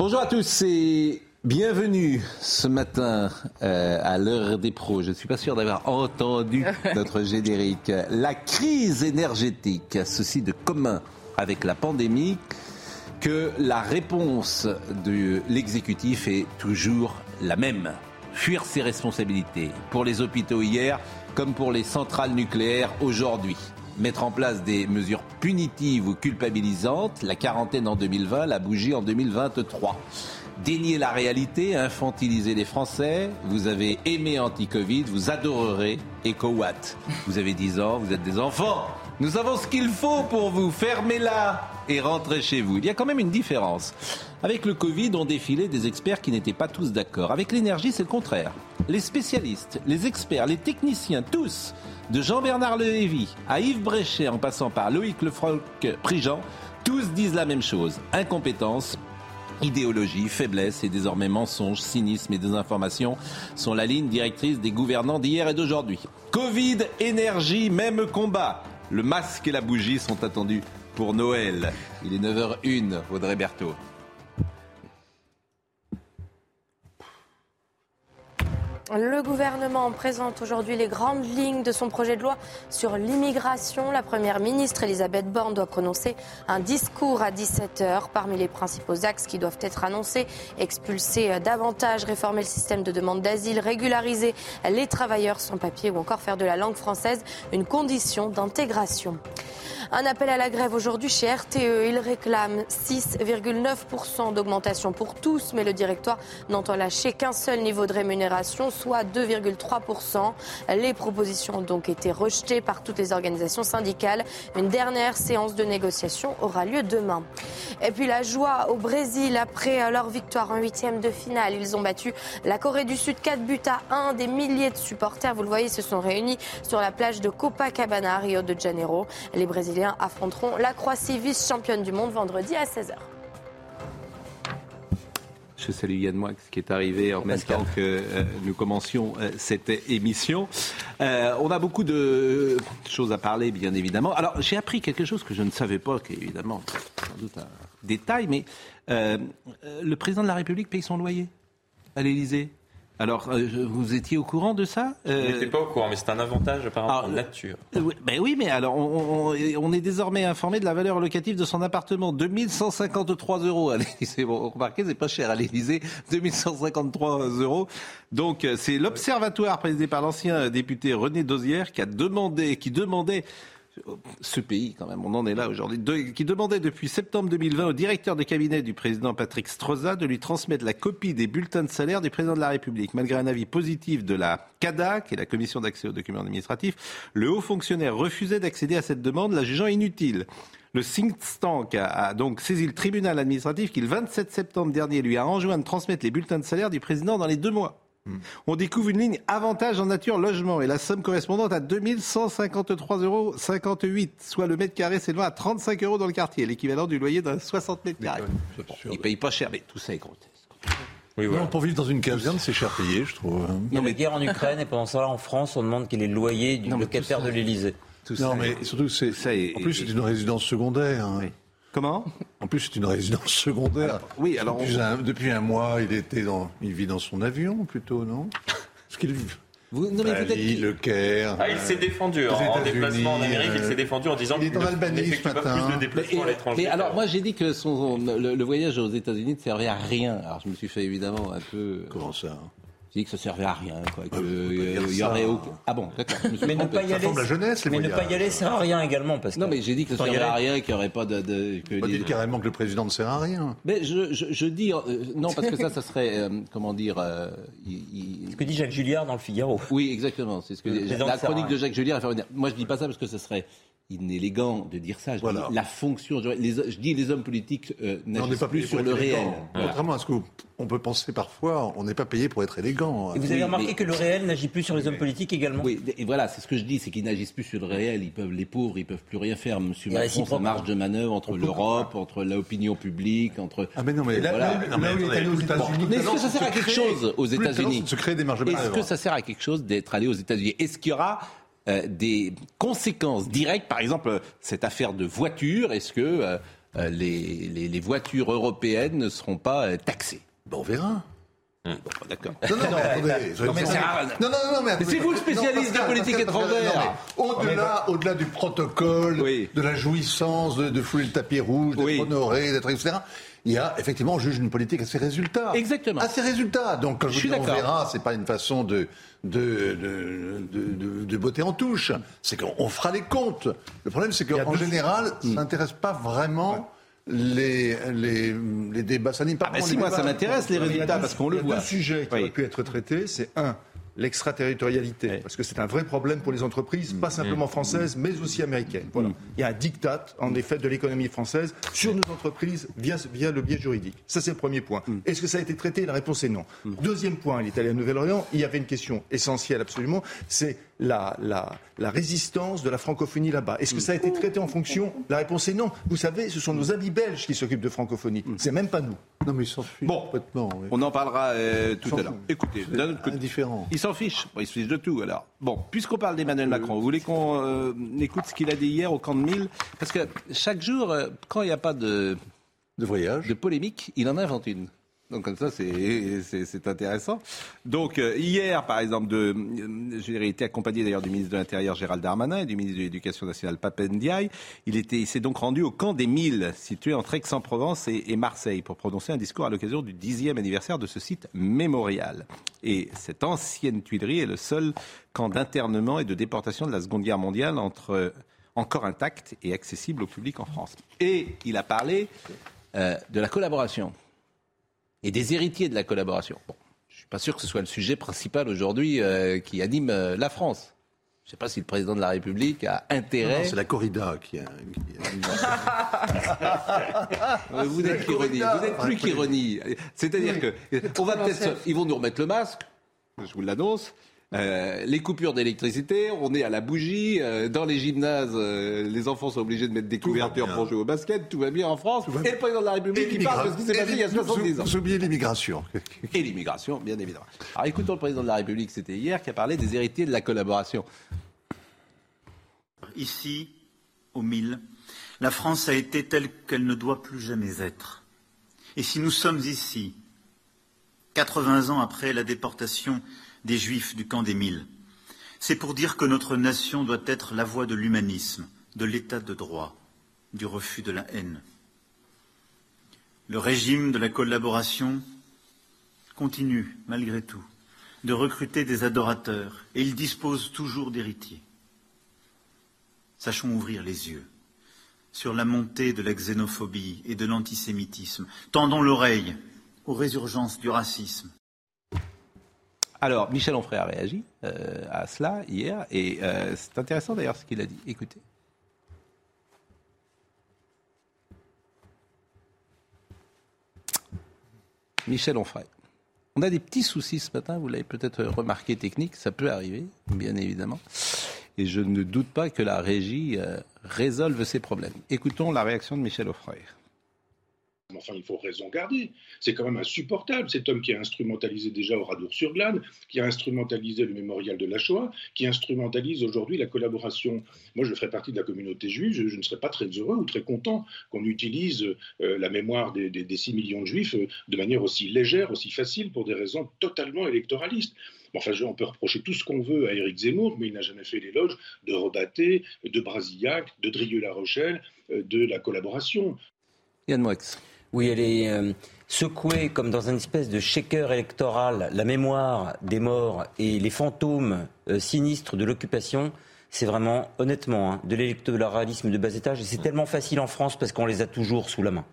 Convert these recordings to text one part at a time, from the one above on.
Bonjour à tous et bienvenue ce matin euh, à l'heure des pros. Je ne suis pas sûr d'avoir entendu notre générique. La crise énergétique a ceci de commun avec la pandémie que la réponse de l'exécutif est toujours la même. Fuir ses responsabilités pour les hôpitaux hier comme pour les centrales nucléaires aujourd'hui. Mettre en place des mesures punitives ou culpabilisantes, la quarantaine en 2020, la bougie en 2023. Dénier la réalité, infantiliser les Français. Vous avez aimé anti-Covid, vous adorerez EcoWatt. Vous avez 10 ans, vous êtes des enfants. Nous avons ce qu'il faut pour vous. Fermez-la et rentrez chez vous. Il y a quand même une différence. Avec le Covid, on défilait des experts qui n'étaient pas tous d'accord. Avec l'énergie, c'est le contraire. Les spécialistes, les experts, les techniciens, tous, de Jean-Bernard Lehévy à Yves Bréchet en passant par Loïc Lefranc-Prigent, tous disent la même chose. Incompétence, Idéologie, faiblesse et désormais mensonges, cynisme et désinformation sont la ligne directrice des gouvernants d'hier et d'aujourd'hui. Covid, énergie, même combat. Le masque et la bougie sont attendus pour Noël. Il est 9h01, Audrey Berthaud. Le gouvernement présente aujourd'hui les grandes lignes de son projet de loi sur l'immigration. La première ministre Elisabeth Borne doit prononcer un discours à 17h. Parmi les principaux axes qui doivent être annoncés, expulser davantage, réformer le système de demande d'asile, régulariser les travailleurs sans papier ou encore faire de la langue française une condition d'intégration. Un appel à la grève aujourd'hui chez RTE. Il réclame 6,9% d'augmentation pour tous, mais le directoire n'entend lâcher qu'un seul niveau de rémunération, soit 2,3%. Les propositions ont donc été rejetées par toutes les organisations syndicales. Une dernière séance de négociation aura lieu demain. Et puis la joie au Brésil après leur victoire en huitième de finale. Ils ont battu la Corée du Sud 4 buts à 1. Des milliers de supporters, vous le voyez, se sont réunis sur la plage de Copacabana, Rio de Janeiro. Les Brésiliens affronteront la Croatie, vice-championne du monde, vendredi à 16h. Je salue Yann Moix qui est arrivé en même temps que euh, nous commencions euh, cette émission. Euh, on a beaucoup de choses à parler, bien évidemment. Alors, j'ai appris quelque chose que je ne savais pas, qui est évidemment sans doute un détail, mais le président de la République paye son loyer à l'Élysée. Alors, euh, vous étiez au courant de ça? Euh... Je n'étais pas au courant, mais c'est un avantage apparemment en nature. Euh, oui, ben oui, mais alors, on, on, est désormais informé de la valeur locative de son appartement. 2153 euros à l'Élysée. Bon, remarquez, c'est pas cher à l'Élysée. 2153 euros. Donc, euh, c'est l'Observatoire présidé par l'ancien député René Dosière qui a demandé, qui demandait ce pays, quand même, on en est là aujourd'hui, qui demandait depuis septembre 2020 au directeur de cabinet du président Patrick Stroza de lui transmettre la copie des bulletins de salaire du président de la République. Malgré un avis positif de la CADA, qui est la commission d'accès aux documents administratifs, le haut fonctionnaire refusait d'accéder à cette demande, la jugeant inutile. Le think tank a, a, donc saisi le tribunal administratif qui, le 27 septembre dernier, lui a enjoint de transmettre les bulletins de salaire du président dans les deux mois. On découvre une ligne avantage en nature logement et la somme correspondante à 2153,58 euros, soit le mètre carré s'élevant à 35 euros dans le quartier, l'équivalent du loyer d'un 60 mètres carrés. Il paye pas cher, mais tout ça est grotesque. Oui, voilà. non, pour vivre dans une caserne, c'est cher payé, je trouve. Il y a la guerre en Ukraine et pendant ça, en France, on demande quel est le loyer du locataire de l'Élysée. Non, mais surtout, c'est. En plus, c'est une résidence secondaire. Hein. Oui. Comment? En plus, c'est une résidence secondaire. Alors, oui, alors depuis, on... un, depuis, un, mois, il était dans, il vit dans son avion plutôt, non? Parce qu'il vous, non, mais Bali, le Caire. Ah, il s'est défendu en, en déplacement en Amérique. Il s'est défendu en disant qu'il est en Albanie ce matin. plus de déplacements à l'étranger. alors moi j'ai dit que son, le, le, voyage aux États-Unis ne servait à rien. Alors je me suis fait évidemment un peu. Comment ça? Dit que ça servait à rien, quoi. Que, euh, il y aurait aucun... Ah bon, d'accord. Mais ne pas y aller, la jeunesse, mais ne pas y aller sert à rien également, parce que. Non, mais j'ai dit que ça servait à rien, qu'il n'y aurait pas de. de que dit carrément que le président ne sert à rien. Mais je, je, je dis euh, non parce que ça, ça serait euh, comment dire. Euh, il, il... Ce que dit Jacques Julliard dans le Figaro. Oui, exactement. C'est ce que la chronique de Jacques Julliard. Moi, je dis pas ça parce que ce serait inélégant de dire ça. Je dis la fonction. je dis les hommes politiques euh, n'agissent pas plus sur le réel. Contrairement à ce qu'on peut penser parfois, on n'est pas payé pour être élégant. Et vous avez remarqué que le réel n'agit plus sur les hommes politiques également Oui, et voilà, c'est ce que je dis, c'est qu'ils n'agissent plus sur le réel. Ils peuvent, les pauvres, ils peuvent plus rien faire. Monsieur Macron, ça marge de manœuvre entre l'Europe, entre l'opinion publique, entre. Ah mais non, mais là, mais est-ce que ça sert à quelque chose aux États-Unis Se créer des marges de manœuvre. Est-ce que ça sert à quelque chose d'être allé aux États-Unis? Est-ce qu'il y aura euh, des conséquences directes, par exemple cette affaire de voitures, est-ce que euh, euh, les, les, voitures européennes ne seront pas taxées? Bon, On verra. Hum. D'accord. Non, non, mais attendez. Non, mais non, non, mais, c'est vous le spécialiste de politique étrangère. Au-delà, au-delà du protocole, de la jouissance, de, de fouler le tapis rouge, d'être honoré, d'être etc il y a effectivement, on juge une politique à ses résultats. Exactement. À ses résultats. Donc, quand je, je dis on verra, c'est pas une façon de, de, de, de, botter en touche. C'est qu'on fera les comptes. Le problème, c'est qu'en général, ça n'intéresse pas vraiment. Les, les, les, débats. Ça ah bah si, moi, ça m'intéresse les résultats parce qu'on le voit. Il y a deux sujets qui auraient pu être traités. C'est un, l'extraterritorialité, parce que c'est un vrai problème pour les entreprises, pas simplement mm. françaises, mais aussi américaines. Voilà. Mm. Il y a un diktat, en effet, de l'économie française sur nos entreprises via, via le biais juridique. Ça, c'est le premier point. Mm. Est-ce que ça a été traité? La réponse est non. Deuxième point, il est allé à Nouvelle-Orléans, il y avait une question essentielle absolument, c'est la, la, la, résistance de la francophonie là-bas. Est-ce que ça a été traité en fonction? La réponse est non. Vous savez, ce sont nos amis belges qui s'occupent de francophonie. C'est même pas nous. Non, mais ils s'en fichent bon, complètement. On en parlera euh, tout à l'heure. Écoutez, d'un autre côté, Ils s'en fichent. ils se fichent de tout. Alors, bon, puisqu'on parle d'Emmanuel euh, Macron, vous voulez qu'on euh, écoute ce qu'il a dit hier au camp de Mille? Parce que chaque jour, quand il n'y a pas de de voyage, de polémique, il en invente une. Donc comme ça, c'est intéressant. Donc euh, hier, par exemple, euh, j'ai été accompagné d'ailleurs du ministre de l'Intérieur Gérald Darmanin et du ministre de l'Éducation nationale Papendiaï. Il était, s'est donc rendu au camp des Milles, situé entre Aix-en-Provence et, Marseille, pour prononcer un discours à l'occasion du dixième anniversaire de ce site mémorial. Et cette ancienne Tuilerie est le seul camp d'internement et de déportation de la Seconde Guerre mondiale entre encore intact et accessible au public en France. Et il a parlé euh, de la collaboration et des héritiers de la collaboration. Bon, je ne suis pas sûr que ce soit le sujet principal aujourd'hui euh, qui anime euh, la France. Je ne sais pas si le président de la République a intérêt. C'est la corrida qui a. vous n'êtes qu'ironie. Vous n'êtes plus qu'ironie. C'est-à-dire que on va peut-être. Ils vont nous remettre le masque. Je vous l'annonce. Euh, les coupures d'électricité, on est à la bougie. Euh, dans les gymnases, euh, les enfants sont obligés de mettre des couvertures pour jouer au basket. Tout va bien en France. Et le président de la République qui parle de ce qui s'est passé il y a 70 ans. Vous oubliez l'immigration. Et l'immigration, bien évidemment. Alors écoutons le président de la République, c'était hier, qui a parlé des héritiers de la collaboration. Ici, au mille, la France a été telle qu'elle ne doit plus jamais être. Et si nous sommes ici, 80 ans après la déportation des Juifs du camp des Mille. C'est pour dire que notre nation doit être la voie de l'humanisme, de l'état de droit, du refus de la haine. Le régime de la collaboration continue, malgré tout, de recruter des adorateurs et il dispose toujours d'héritiers. Sachons ouvrir les yeux sur la montée de la xénophobie et de l'antisémitisme. Tendons l'oreille aux résurgences du racisme. Alors, Michel Onfray a réagi euh, à cela hier, et euh, c'est intéressant d'ailleurs ce qu'il a dit. Écoutez. Michel Onfray. On a des petits soucis ce matin, vous l'avez peut-être remarqué technique, ça peut arriver, bien évidemment. Et je ne doute pas que la régie euh, résolve ces problèmes. Écoutons la réaction de Michel Onfray. Enfin, il faut raison garder. C'est quand même insupportable, cet homme qui a instrumentalisé déjà Oradour-sur-Glane, qui a instrumentalisé le mémorial de la Shoah, qui instrumentalise aujourd'hui la collaboration. Moi, je ferai partie de la communauté juive, je, ne serais pas très heureux ou très content qu'on utilise euh, la mémoire des, des, 6 millions de juifs euh, de manière aussi légère, aussi facile, pour des raisons totalement électoralistes. Enfin, on peut reprocher tout ce qu'on veut à Éric Zemmour, mais il n'a jamais fait l'éloge de Rebatté, de Brasillac, de Drieux-La Rochelle, euh, de la collaboration. Yann Moix. Oui, elle est euh, secouée comme dans une espèce de shaker électoral. La mémoire des morts et les fantômes euh, sinistres de l'occupation, c'est vraiment, honnêtement, hein, de l'électoralisme de bas étage. Et c'est tellement facile en France parce qu'on les a toujours sous la main.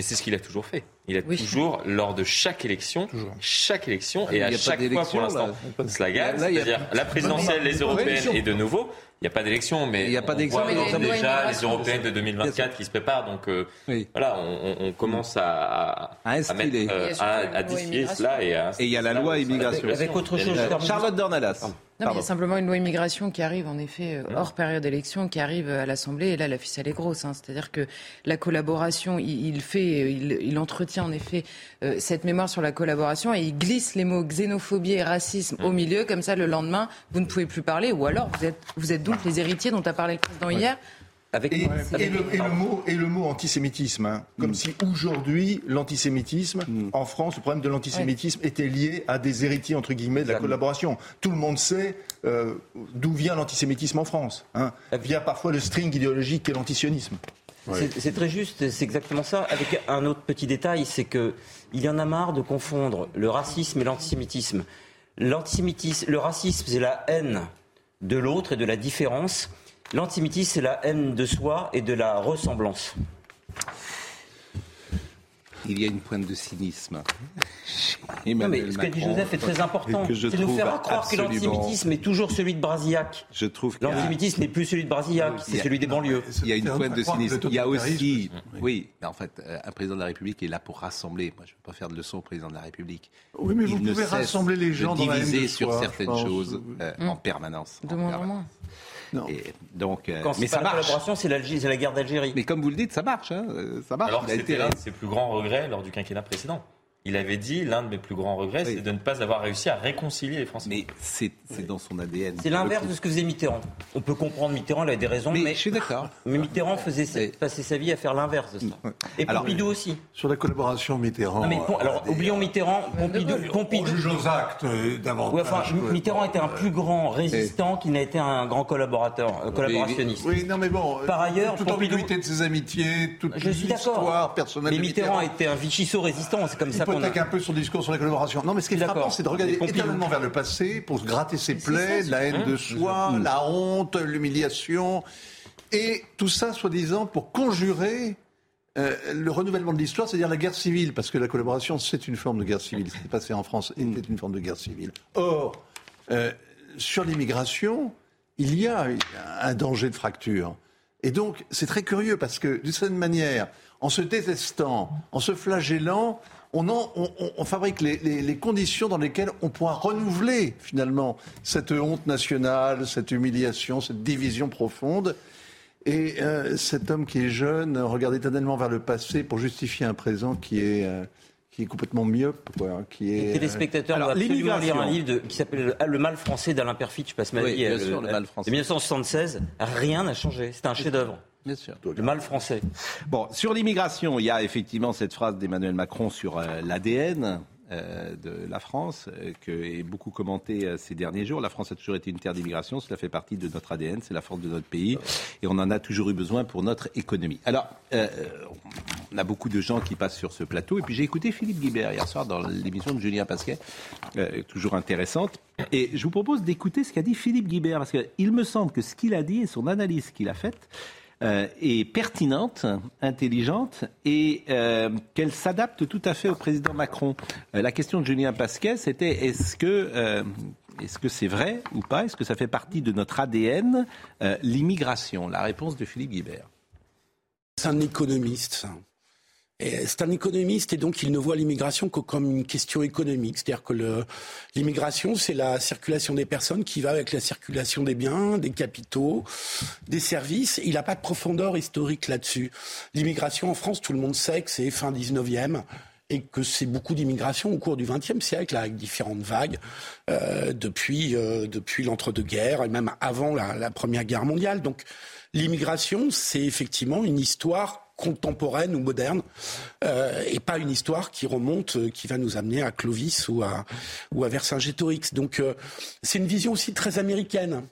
Mais c'est ce qu'il a toujours fait. il a toujours, lors de chaque élection, chaque élection, ah, et à chaque fois pour l'instant, cela gagne. C'est-à-dire la présidentielle, les européennes et de nouveau, il n'y a pas d'élection, mais il y a pas d'élection. déjà les européennes de 2024 qui se préparent. Donc euh, voilà, on, commence à, à, à, mettre, euh, à, cela et Et il y a la loi immigration. Avec autre chose. Charlotte Dornalas. Non, il y a simplement une loi immigration qui arrive, en effet, euh, hors période d'élection, qui arrive à l'Assemblée. Et là, la ficelle est grosse. Hein. C'est-à-dire que la collaboration, il, fait, il, entretient en effet cette mémoire sur la collaboration et il glisse les mots xénophobie et racisme au milieu. Comme ça, le lendemain, vous ne pouvez plus parler. Ou alors, vous êtes, vous êtes donc les héritiers dont a parlé le président hier. Avec, et, le, mot, et le mot antisémitisme, hein. comme mm. si aujourd'hui l'antisémitisme mm. en France, le problème de l'antisémitisme était lié à des héritiers entre guillemets de la collaboration. Tout le monde sait euh, d'où vient l'antisémitisme en France. Hein. Via parfois le string idéologique qu'est l'antisionisme. C'est très juste, c'est exactement ça. Avec un autre petit détail, c'est que il y en a marre de confondre le racisme et l'antisémitisme. L'antisémitisme, le racisme, c'est la haine de l'autre et de la différence. L'antisémitisme, c'est la haine de soi et de la ressemblance. Il y a une pointe de cynisme. Non, mais ce qu'a dit Joseph est très important. C'est nous faire croire que l'antisémitisme est toujours celui de Brasillac. Je trouve que l'antisémitisme n'est plus celui de Brasillac, c'est celui des banlieues. Il y a une pointe de cynisme. Il y a aussi, oui, en fait, euh, un président de la République est là pour rassembler. Moi, je ne veux pas faire de leçon au président de la République. Oui, mais vous pouvez rassembler les gens dans diviser sur certaines choses euh, en permanence. De moins en moins. Donc, euh, mais ça marche. c'est la, la, guerre d'Algérie. Mais comme vous le dites, ça marche. Hein, ça marche. Alors c'était l'un de ses plus grands regrets lors du quinquennat précédent. Il avait dit l'un de mes plus grands regrets, c'est de ne pas avoir réussi à réconcilier les Français. Mais c'est dans son ADN. C'est l'inverse de ce que faisait Mitterrand. On peut comprendre Mitterrand, il a des raisons, mais, je suis d'accord. Mais Mitterrand faisait passer sa vie à faire l'inverse de ça. Et Pompidou aussi. Sur la collaboration Mitterrand. mais, alors euh, oublions Mitterrand, Pompidou. Pompidou. On juge aux actes euh, davantage. enfin, Mitterrand était un plus grand résistant qu'il n'a été un grand collaborateur, euh, collaborationniste. Oui, non mais bon. Par ailleurs, toute Pompidou... de ses amitiés, toute l'histoire personnelle. Mais Mitterrand était un Vichy-Sceaux résistant, c'est comme ça qu'on. un peu son sur la collaboration. Non, mais ce qui est frappant, c'est de regarder éternellement vers le passé pour se gratter ses plaies, la haine de soi, la honte, l'humiliation, et tout ça, soi-disant, pour conjurer euh, le renouvellement de l'histoire, c'est-à-dire la guerre civile, parce que la collaboration, c'est une forme de guerre civile. Ce qui s'est passé en France était une forme de guerre civile. Or, euh, sur l'immigration, il y a un danger de fracture. Et donc, c'est très curieux, parce que d'une certaine manière, en se détestant, en se flagellant, on, fabrique les, conditions dans lesquelles on pourra renouveler finalement cette honte nationale, cette humiliation, cette division profonde. Et euh, cet homme qui est jeune regarde éternellement vers le passé pour justifier un présent qui est euh, qui est complètement myope, quoi, qui est. Les téléspectateurs doivent absolument lire un livre qui s'appelle Le mal français d'Alain Perfit. Je passe ma vie. Bien sûr, le mal français. 1976, rien n'a changé. C'est un chef-d'œuvre. Bien sûr. Le mal français. Bon, sur l'immigration, il y a effectivement cette phrase d'Emmanuel Macron sur euh, l'ADN. Euh, de la France, euh, qui est beaucoup commentée ces derniers jours. La France a toujours été une terre d'immigration, cela fait partie de notre ADN, c'est la force de notre pays, et on en a toujours eu besoin pour notre économie. Alors, on a beaucoup de gens qui passent sur ce plateau, et puis j'ai écouté Philippe Guibert hier soir dans l'émission de Julien Pasquet, toujours intéressante, et je vous propose d'écouter ce qu'a dit Philippe Guibert, parce qu'il me semble que ce qu'il a dit et son analyse qu'il a faite, euh, est pertinente, intelligente et euh, qu'elle s'adapte tout à fait au président Macron. Euh, la question de Julien Pasquet, c'était est-ce que est-ce que c'est vrai ou pas? Est-ce que ça fait partie de notre ADN l'immigration? La réponse de Philippe Guibert. C'est un économiste c'est un économiste et donc il ne voit l'immigration que comme une question économique. C'est-à-dire que l'immigration, c'est la circulation des personnes qui va avec la circulation des biens, des capitaux, des services. Il n'a pas de profondeur historique là-dessus. L'immigration en France, tout le monde sait que c'est fin 19e et que c'est beaucoup d'immigration au cours du XXe siècle, avec différentes vagues, euh, depuis, euh, depuis l'entre-deux-guerres et même avant la, la Première Guerre mondiale. Donc l'immigration, c'est effectivement une histoire contemporaine ou moderne, euh, et pas une histoire qui remonte, euh, qui va nous amener à Clovis ou à, ou à Vercingétorix. Donc euh, c'est une vision aussi très américaine.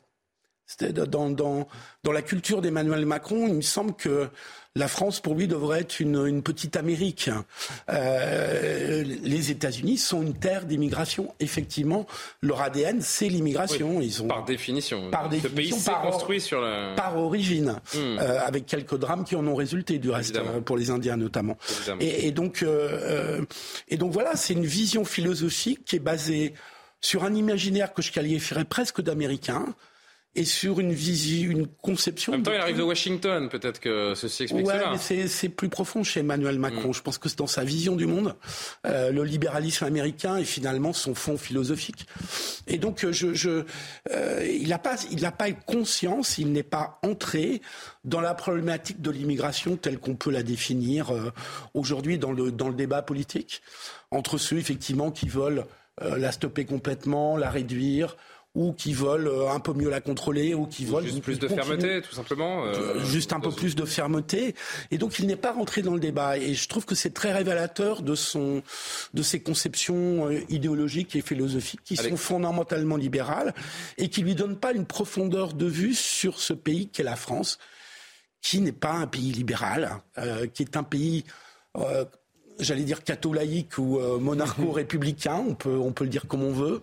Dans, dans, dans la culture d'Emmanuel Macron, il me semble que la France, pour lui, devrait être une, petite Amérique. Euh, les États-Unis sont une terre d'immigration. Effectivement, leur ADN, c'est l'immigration. Ils ont, par définition. Par définition. Ce pays par, construit sur la... Par origine. Hmm. Euh, avec quelques drames qui en ont résulté, du reste, euh, pour les Indiens notamment. Et, donc, et donc voilà, c'est une vision philosophique qui est basée sur un imaginaire que je qualifierais presque d'américain, et sur une vision, une conception. En même temps, il arrive de Washington, peut-être que ceci explique ouais, cela. mais c'est plus profond chez Emmanuel Macron. Mm. Je pense que c'est dans sa vision du monde, euh, le libéralisme américain et finalement son fond philosophique. Et donc, euh, je, je euh, il n'a pas, il n'a pas conscience, il n'est pas entré dans la problématique de l'immigration telle qu'on peut la définir euh, aujourd'hui dans le dans le débat politique entre ceux effectivement qui veulent euh, la stopper complètement, la réduire ou qui veulent euh, un peu mieux la contrôler, ou qui veulent juste plus de fermeté, tout simplement. Euh, juste un peu plus de fermeté. Et donc il n'est pas rentré dans le débat. Et je trouve que c'est très révélateur de son, de ses conceptions euh, idéologiques et philosophiques qui sont fondamentalement libérales et qui lui donnent pas une profondeur de vue sur ce pays qu'est la France, qui n'est pas un pays libéral, qui est un pays j'allais dire catholique ou euh, monarcho-républicain, on peut, on peut le dire comme on veut,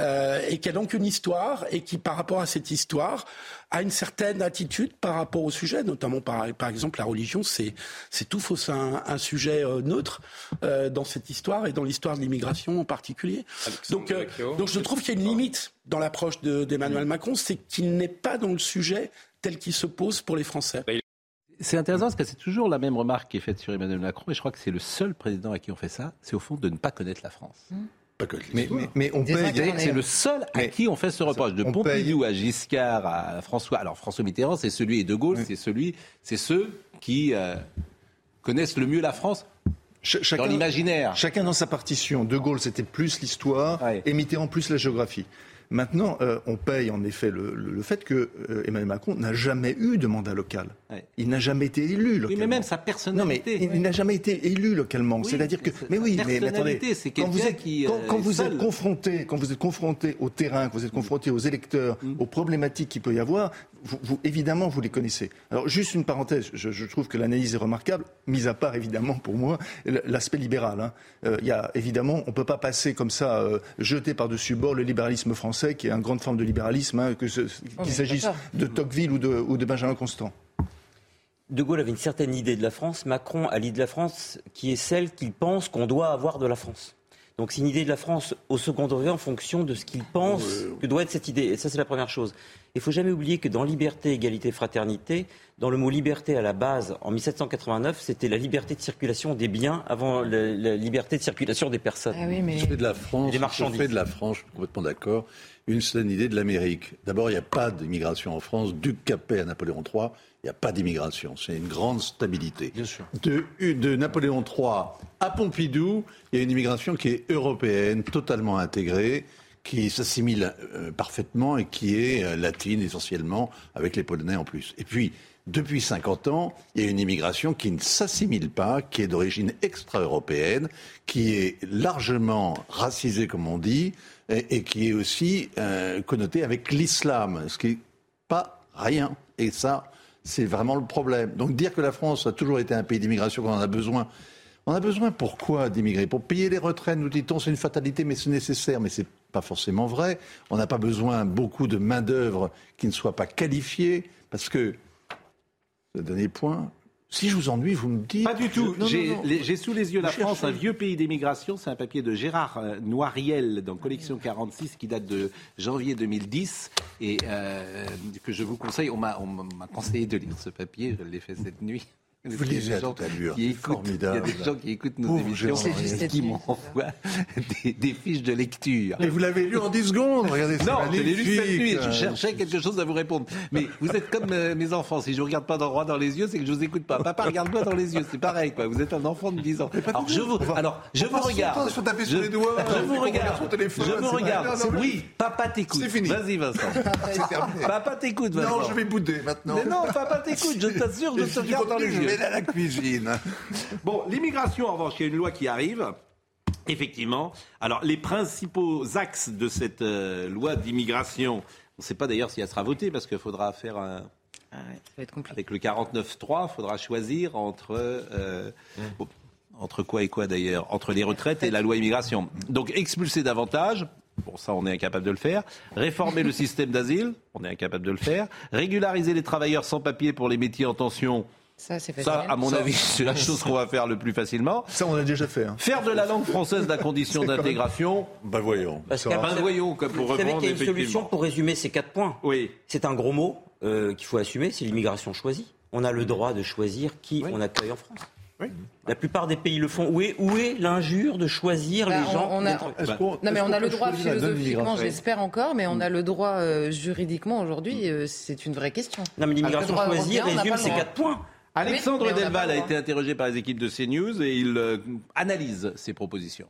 euh, et qui a donc une histoire et qui, par rapport à cette histoire, a une certaine attitude par rapport au sujet, notamment par, par exemple la religion, c'est, c'est tout fausse un, un sujet euh, neutre euh, dans cette histoire et dans l'histoire de l'immigration en particulier. donc, euh, donc je trouve qu'il y a une limite dans l'approche d'Emmanuel Macron, c'est qu'il n'est pas dans le sujet tel qu'il se pose pour les Français. C'est intéressant parce que c'est toujours la même remarque qui est faite sur Emmanuel Macron, et je crois que c'est le seul président à qui on fait ça, c'est au fond de ne pas connaître la France. Mmh. mais, mais, on paye. C'est le seul à qui on fait ce reproche. De Pompidou à Giscard à François. Alors François Mitterrand, c'est celui et De Gaulle, c'est celui, c'est ceux qui euh, connaissent le mieux la France. dans l'imaginaire. Chacun dans sa partition. De Gaulle, c'était plus l'histoire, et Mitterrand plus la géographie. Maintenant, euh, on paye en effet le, fait que euh, Emmanuel Macron n'a jamais eu de mandat local. Il n'a jamais été élu localement. Oui, mais même sa personnalité. Non, mais il, n'a jamais été élu localement. C'est-à-dire que, mais oui, mais, attendez, quand vous êtes, qui, quand, euh, vous êtes confronté, quand vous êtes confronté au terrain, quand vous êtes confronté aux électeurs, mm. aux problématiques qu'il peut y avoir, vous, évidemment, vous les connaissez. Alors, juste une parenthèse, je, trouve que l'analyse est remarquable, mis à part évidemment pour moi l'aspect libéral. Hein. Il y a évidemment, on peut pas passer comme ça, jeter par-dessus bord le libéralisme français qui est une grande forme de libéralisme, hein, qu'il oh, s'agisse de Tocqueville ou de, ou de Benjamin Constant. De Gaulle avait une certaine idée de la France. Macron a l'idée de la France qui est celle qu'il pense qu'on doit avoir de la France. Donc c'est une idée de la France au second degré en fonction de ce qu'il pense que doit être cette idée. Et ça, c'est la première chose. Il faut jamais oublier que dans liberté, égalité, fraternité, dans le mot liberté à la base, en 1789, c'était la liberté de circulation des biens avant la, liberté de circulation des personnes. Ah oui, mais... Je fais de la France, des marchandises. Je fais de la France, je suis complètement d'accord, une certaine idée de l'Amérique. D'abord, il n'y a pas d'immigration en France. Du Capet à Napoléon III, il n'y a pas d'immigration. C'est une grande stabilité. Bien sûr. De, de, Napoléon III à Pompidou, il y a une immigration qui est européenne, totalement intégrée, qui s'assimile euh, parfaitement et qui est euh, latine essentiellement, avec les Polonais en plus. Et puis, depuis 50 ans, il y a une immigration qui ne s'assimile pas, qui est d'origine extra-européenne, qui est largement racisée, comme on dit, et, qui est aussi euh, connotée avec l'islam, ce qui n'est pas rien. Et ça, c'est vraiment le problème. Donc dire que la France a toujours été un pays d'immigration quand on en a besoin, on a besoin pourquoi d'immigrer? Pour payer les retraites, nous dit-on, c'est une fatalité, mais c'est nécessaire, mais c'est pas forcément vrai. On n'a pas besoin beaucoup de main-d'œuvre qui ne soit pas qualifiée, parce que, le dernier point, si je vous ennuie, vous me dites. Pas du tout. J'ai sous les yeux la France, un vieux pays d'émigration. C'est un papier de Gérard euh, Noiriel dans Collection 46 qui date de janvier 2010 et euh, que je vous conseille. On m'a conseillé de lire ce papier. Je l'ai fait cette nuit. Vous lisez à toute allure. Qui formidable. Il y a des gens qui écoutent nos émissions et qui m'envoient des, fiches de lecture. Et vous l'avez lu en 10 secondes Regardez, Non, je l'ai lu cette nuit. Je cherchais quelque chose à vous répondre. Mais vous êtes comme euh, mes enfants. Si je vous regarde pas droit dans les yeux, c'est que je vous écoute pas. Papa, regarde-moi dans les yeux. C'est pareil, quoi. Vous êtes un enfant de 10 ans. Alors, je vous, alors, je vous regarde. Je vous regarde. Je vous regarde. Oui, papa t'écoute. C'est fini. Vas-y, Vincent. Papa t'écoute, Vincent. Non, je vais bouder maintenant. Mais non, papa t'écoute. Je t'assure, je te regarde dans les yeux. Cuisine. bon, l'immigration, en revanche, il y a une loi qui arrive. Effectivement. Alors, les principaux axes de cette euh, loi d'immigration, On ne sait pas d'ailleurs si elle sera votée parce qu'il faudra faire un. Ah Avec le 49-3, il faudra choisir entre. Euh, mmh. entre quoi et quoi d'ailleurs Entre les retraites et la loi immigration. Donc expulser davantage, Bon, ça, on est incapable de le faire. Réformer le système d'asile, on est incapable de le faire. Régulariser les travailleurs sans papier pour les métiers en tension, ça, c'est facile. Ça, à mon avis, c'est la chose qu'on va faire le plus facilement. Ça, on a déjà fait. Hein. Faire de la langue française la condition d'intégration. Ben voyons. Parce ben voyons, pour Vous savez qu'il y a une solution pour résumer ces quatre points. Oui. C'est un gros mot euh, qu'il faut assumer, c'est l'immigration choisie. On a le droit de choisir qui on accueille en France. Oui. La plupart des pays le font. Où est, où est l'injure de choisir bah, les gens on a, Non, mais on a le droit philosophiquement, j'espère encore, mais on a le droit euh, juridiquement aujourd'hui. Euh, c'est une vraie question. Non, mais l'immigration choisie résume ces quatre points. Alexandre Delval a été interrogé par les équipes de CNews et il euh, analyse ses propositions.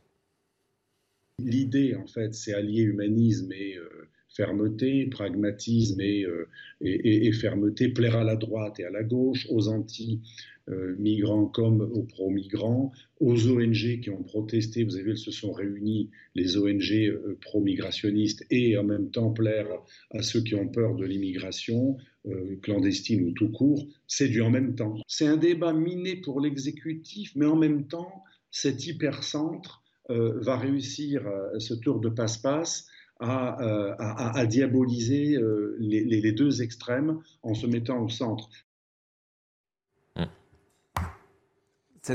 L'idée, en fait, c'est allier humanisme et euh, fermeté, pragmatisme euh, et, et, fermeté, plaire à la droite et à la gauche, aux anti-migrants comme aux pro-migrants, aux ONG qui ont protesté, vous avez vu, elles se sont réunies, les ONG pro-migrationnistes, et en même temps plaire à ceux qui ont peur de l'immigration, euh, clandestine ou tout court, c'est du en même temps. C'est un débat miné pour l'exécutif, mais en même temps, cet hypercentre euh, va réussir euh, ce tour de passe-passe à, diaboliser les, deux extrêmes en se mettant au centre. elle,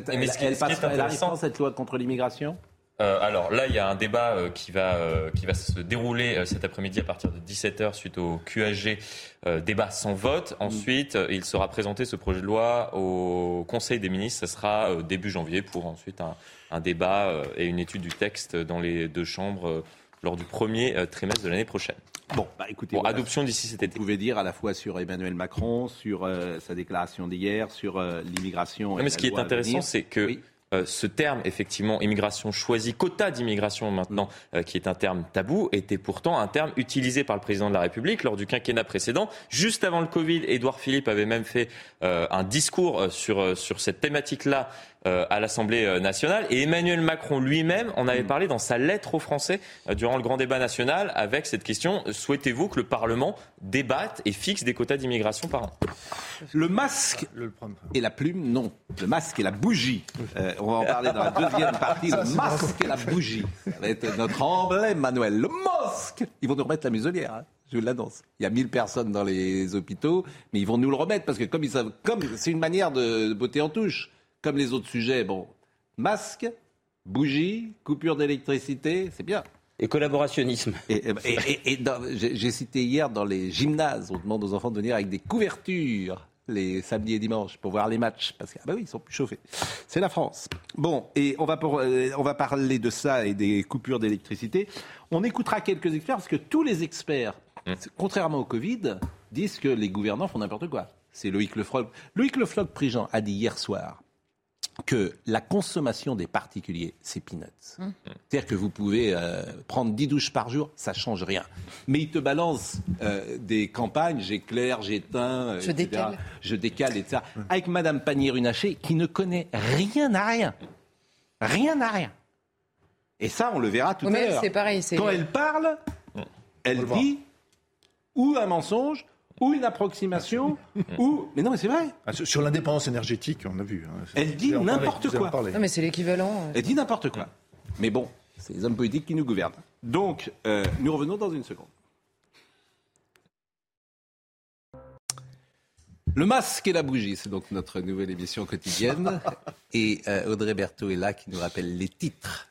elle, passe, elle cette loi contre l'immigration? Euh, alors là, il y a un débat euh, qui, va, euh, qui va se dérouler cet après-midi à partir de 17h suite au QAG débat sans vote. Mm. Ensuite, il sera présenté ce projet de loi au Conseil des ministres. Ce sera début janvier pour ensuite un, débat et une étude du texte dans les deux chambres lors du premier trimestre de l'année prochaine. Bon, bah écoutez, adoption d'ici cet été. Vous pouvez dire à la fois sur Emmanuel Macron, sur sa déclaration d'hier, sur l'immigration. Mais ce qui est intéressant, c'est que euh, ce terme, effectivement, immigration choisie, quota d'immigration maintenant, euh, qui est un terme tabou, était pourtant un terme utilisé par le président de la République lors du quinquennat précédent. Juste avant le Covid, Édouard Philippe avait même fait euh, un discours sur, sur cette thématique-là à l'Assemblée euh, nationale. Et Emmanuel Macron lui-même en avait parlé dans sa lettre aux Français euh, durant le grand débat national avec cette question souhaitez-vous que le Parlement débatte et fixe des quotas d'immigration par an? Le masque et la plume, non. Le masque et la bougie. on va en parler dans la deuxième partie. Le masque et la bougie. Ça va être notre emblème, Manuel. Le masque Ils vont nous remettre la muselière. Hein. je l'annonce. Il y a 1000 personnes dans les hôpitaux, mais ils vont nous le remettre parce que comme ils savent, comme c'est une manière de beauté en touche comme les autres sujets, bon, masque, bougie, coupure d'électricité, c'est bien. Et collaborationnisme. Et, j'ai cité hier dans les gymnases, on demande aux enfants de venir avec des couvertures les samedis et dimanches pour voir les matchs parce que ah bah oui ils sont plus chauffés. C'est la France. Bon et on va euh, on va parler de ça et des coupures d'électricité. On écoutera quelques experts parce que tous les experts, mmh. contrairement au Covid, disent que les gouvernants font n'importe quoi. C'est Loïc Lefroc. Loïc Lefroc-Prigent a dit hier soir que la consommation des particuliers, c'est peanuts. Hum. C'est-à-dire que vous pouvez euh, prendre 10 douches par jour, ça change rien. Mais il te balance euh, des campagnes, j'éclaire, j'éteins, euh, je décale. Je décale, et ça. Avec Madame Pannier-Runacher, qui ne connaît rien à rien. Rien à rien. Et ça, on le verra tout à l'heure. Quand elle parle, elle dit ou un mensonge, ou une approximation, ou... Mais non, mais c'est vrai. Ah, sur l'indépendance énergétique, on a vu. Hein, Elle dit n'importe quoi. Non, mais c'est l'équivalent. Euh. Elle dit n'importe quoi. Mais bon, c'est les hommes politiques qui nous gouvernent. Donc, euh, nous revenons dans une seconde. Le masque et la bougie, c'est donc notre nouvelle émission quotidienne. Et euh, Audrey Berthaud est là qui nous rappelle les titres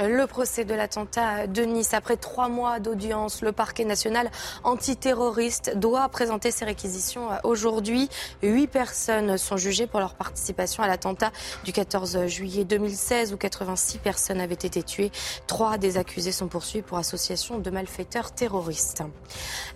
Le procès de l'attentat de Nice, après trois mois d'audience, le parquet national antiterroriste doit présenter ses réquisitions aujourd'hui. Huit personnes sont jugées pour leur participation à l'attentat du 14 juillet 2016 où 86 personnes avaient été tuées. Trois des accusés sont poursuivis pour association de malfaiteurs terroristes.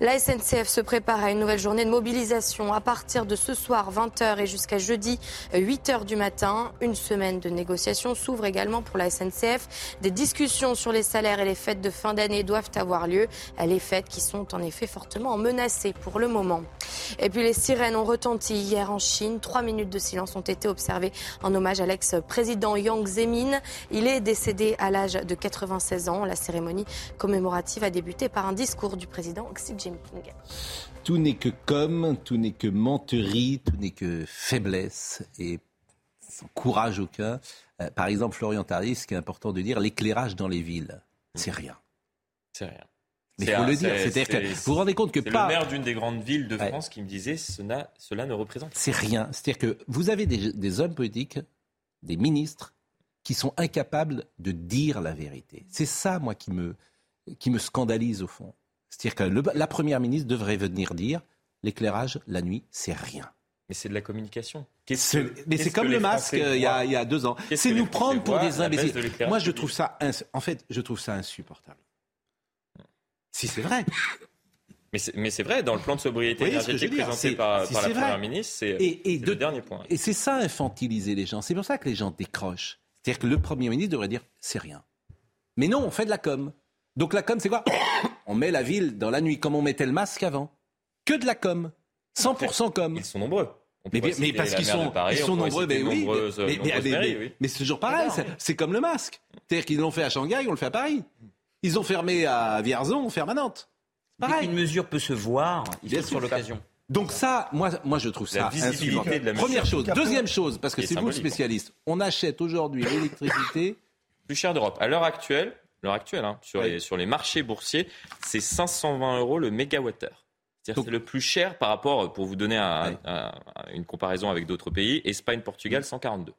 La SNCF se prépare à une nouvelle journée de mobilisation à partir de ce soir 20h et jusqu'à jeudi 8h du matin. Une semaine de négociations s'ouvre également pour la SNCF. Discussions sur les salaires et les fêtes de fin d'année doivent avoir lieu. Les fêtes qui sont en effet fortement menacées pour le moment. Et puis les sirènes ont retenti hier en Chine. Trois minutes de silence ont été observées en hommage à l'ex-président Yang Zemin. Il est décédé à l'âge de 96 ans. La cérémonie commémorative a débuté par un discours du président Xi Jinping. Tout n'est que comme, tout n'est que menterie, tout n'est que faiblesse et sans courage aucun. Euh, par exemple, Florian Tardis, ce qui est important de dire, l'éclairage dans les villes, c'est rien. C'est rien. Mais il faut le dire. C'est-à-dire que vous vous rendez compte que pas. le maire d'une des grandes villes de France qui me disait cela, cela ne représente. C'est rien. C'est-à-dire que vous avez des, des, hommes politiques, des ministres, qui sont incapables de dire la vérité. C'est ça, moi, qui me, qui me scandalise au fond. C'est-à-dire que la première ministre devrait venir dire l'éclairage la nuit, c'est rien. Mais c'est de la communication. mais c'est comme le masque euh, il y, a, il y, a, deux ans. C'est nous prendre pour des imbéciles. Moi, je trouve ça, en fait, je trouve ça insupportable. Si c'est vrai. Mais c'est vrai, dans le plan de sobriété énergétique présenté par, la Première ministre, c'est le dernier point. Et c'est ça, infantiliser les gens. C'est pour ça que les gens décrochent. C'est-à-dire que le Premier ministre devrait dire c'est rien. Mais non, on fait de la com. Donc la com, c'est quoi? On met la ville dans la nuit, comme on mettait le masque avant. Que de la com. 100% com. Ils sont nombreux. Mais, parce qu'ils sont, ils sont nombreux, mais oui, mais, c'est toujours pareil, c'est comme le masque. C'est-à-dire qu'ils l'ont fait à Shanghai, on le fait à Paris. Ils ont fermé à Vierzon, on ferme à Nantes. Pareil. Une mesure peut se voir, il sur l'occasion. Donc ça, moi, moi je trouve ça insupportable. La Première chose. Deuxième chose, parce que c'est vous le spécialiste, on achète aujourd'hui l'électricité plus cher d'Europe. À l'heure actuelle, l'heure actuelle hein, sur, les, sur les marchés boursiers, c'est 520 euros le mégawattheure. C'est-à-dire c'est le plus cher par rapport, pour vous donner une comparaison avec d'autres pays, Espagne, Portugal, 142.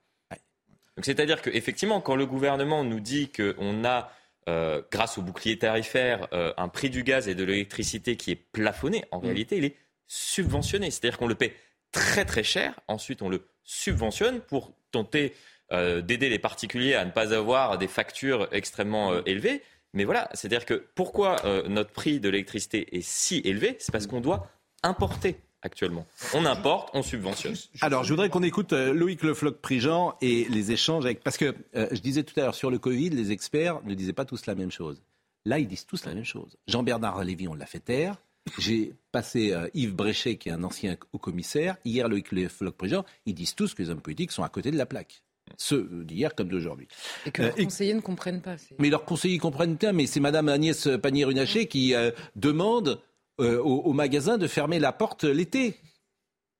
Donc c'est-à-dire qu'effectivement, quand le gouvernement nous dit qu'on a euh, grâce au bouclier tarifaire, euh, un prix du gaz et de l'électricité qui est plafonné, en mm. réalité, il est subventionné. C'est-à-dire qu'on le paie très très cher, ensuite on le subventionne pour tenter euh, d'aider les particuliers à ne pas avoir des factures extrêmement élevées. Mais voilà, c'est-à-dire que pourquoi notre prix de l'électricité est si élevé C'est parce qu'on doit importer actuellement. On importe, on subventionne. Alors, je voudrais qu'on écoute euh, Loïc Le Floch-Prigent et les échanges avec. Parce que euh, je disais tout à l'heure sur le Covid, les experts ne disaient pas tous la même chose. Là, ils disent tous la même chose. Jean-Bernard Lévy, on l'a fait taire. J'ai passé euh, Yves Bréchet, qui est un ancien haut-commissaire. Hier, Loïc Le Floch-Prigent, ils disent tous que les hommes politiques sont à côté de la plaque. Ceux d'hier comme d'aujourd'hui. Et que leurs conseillers ne comprennent pas. Mais leurs conseillers comprennent bien, mais c'est Madame Agnès Pannier-Runacher qui demande euh, au, magasin de fermer la porte l'été.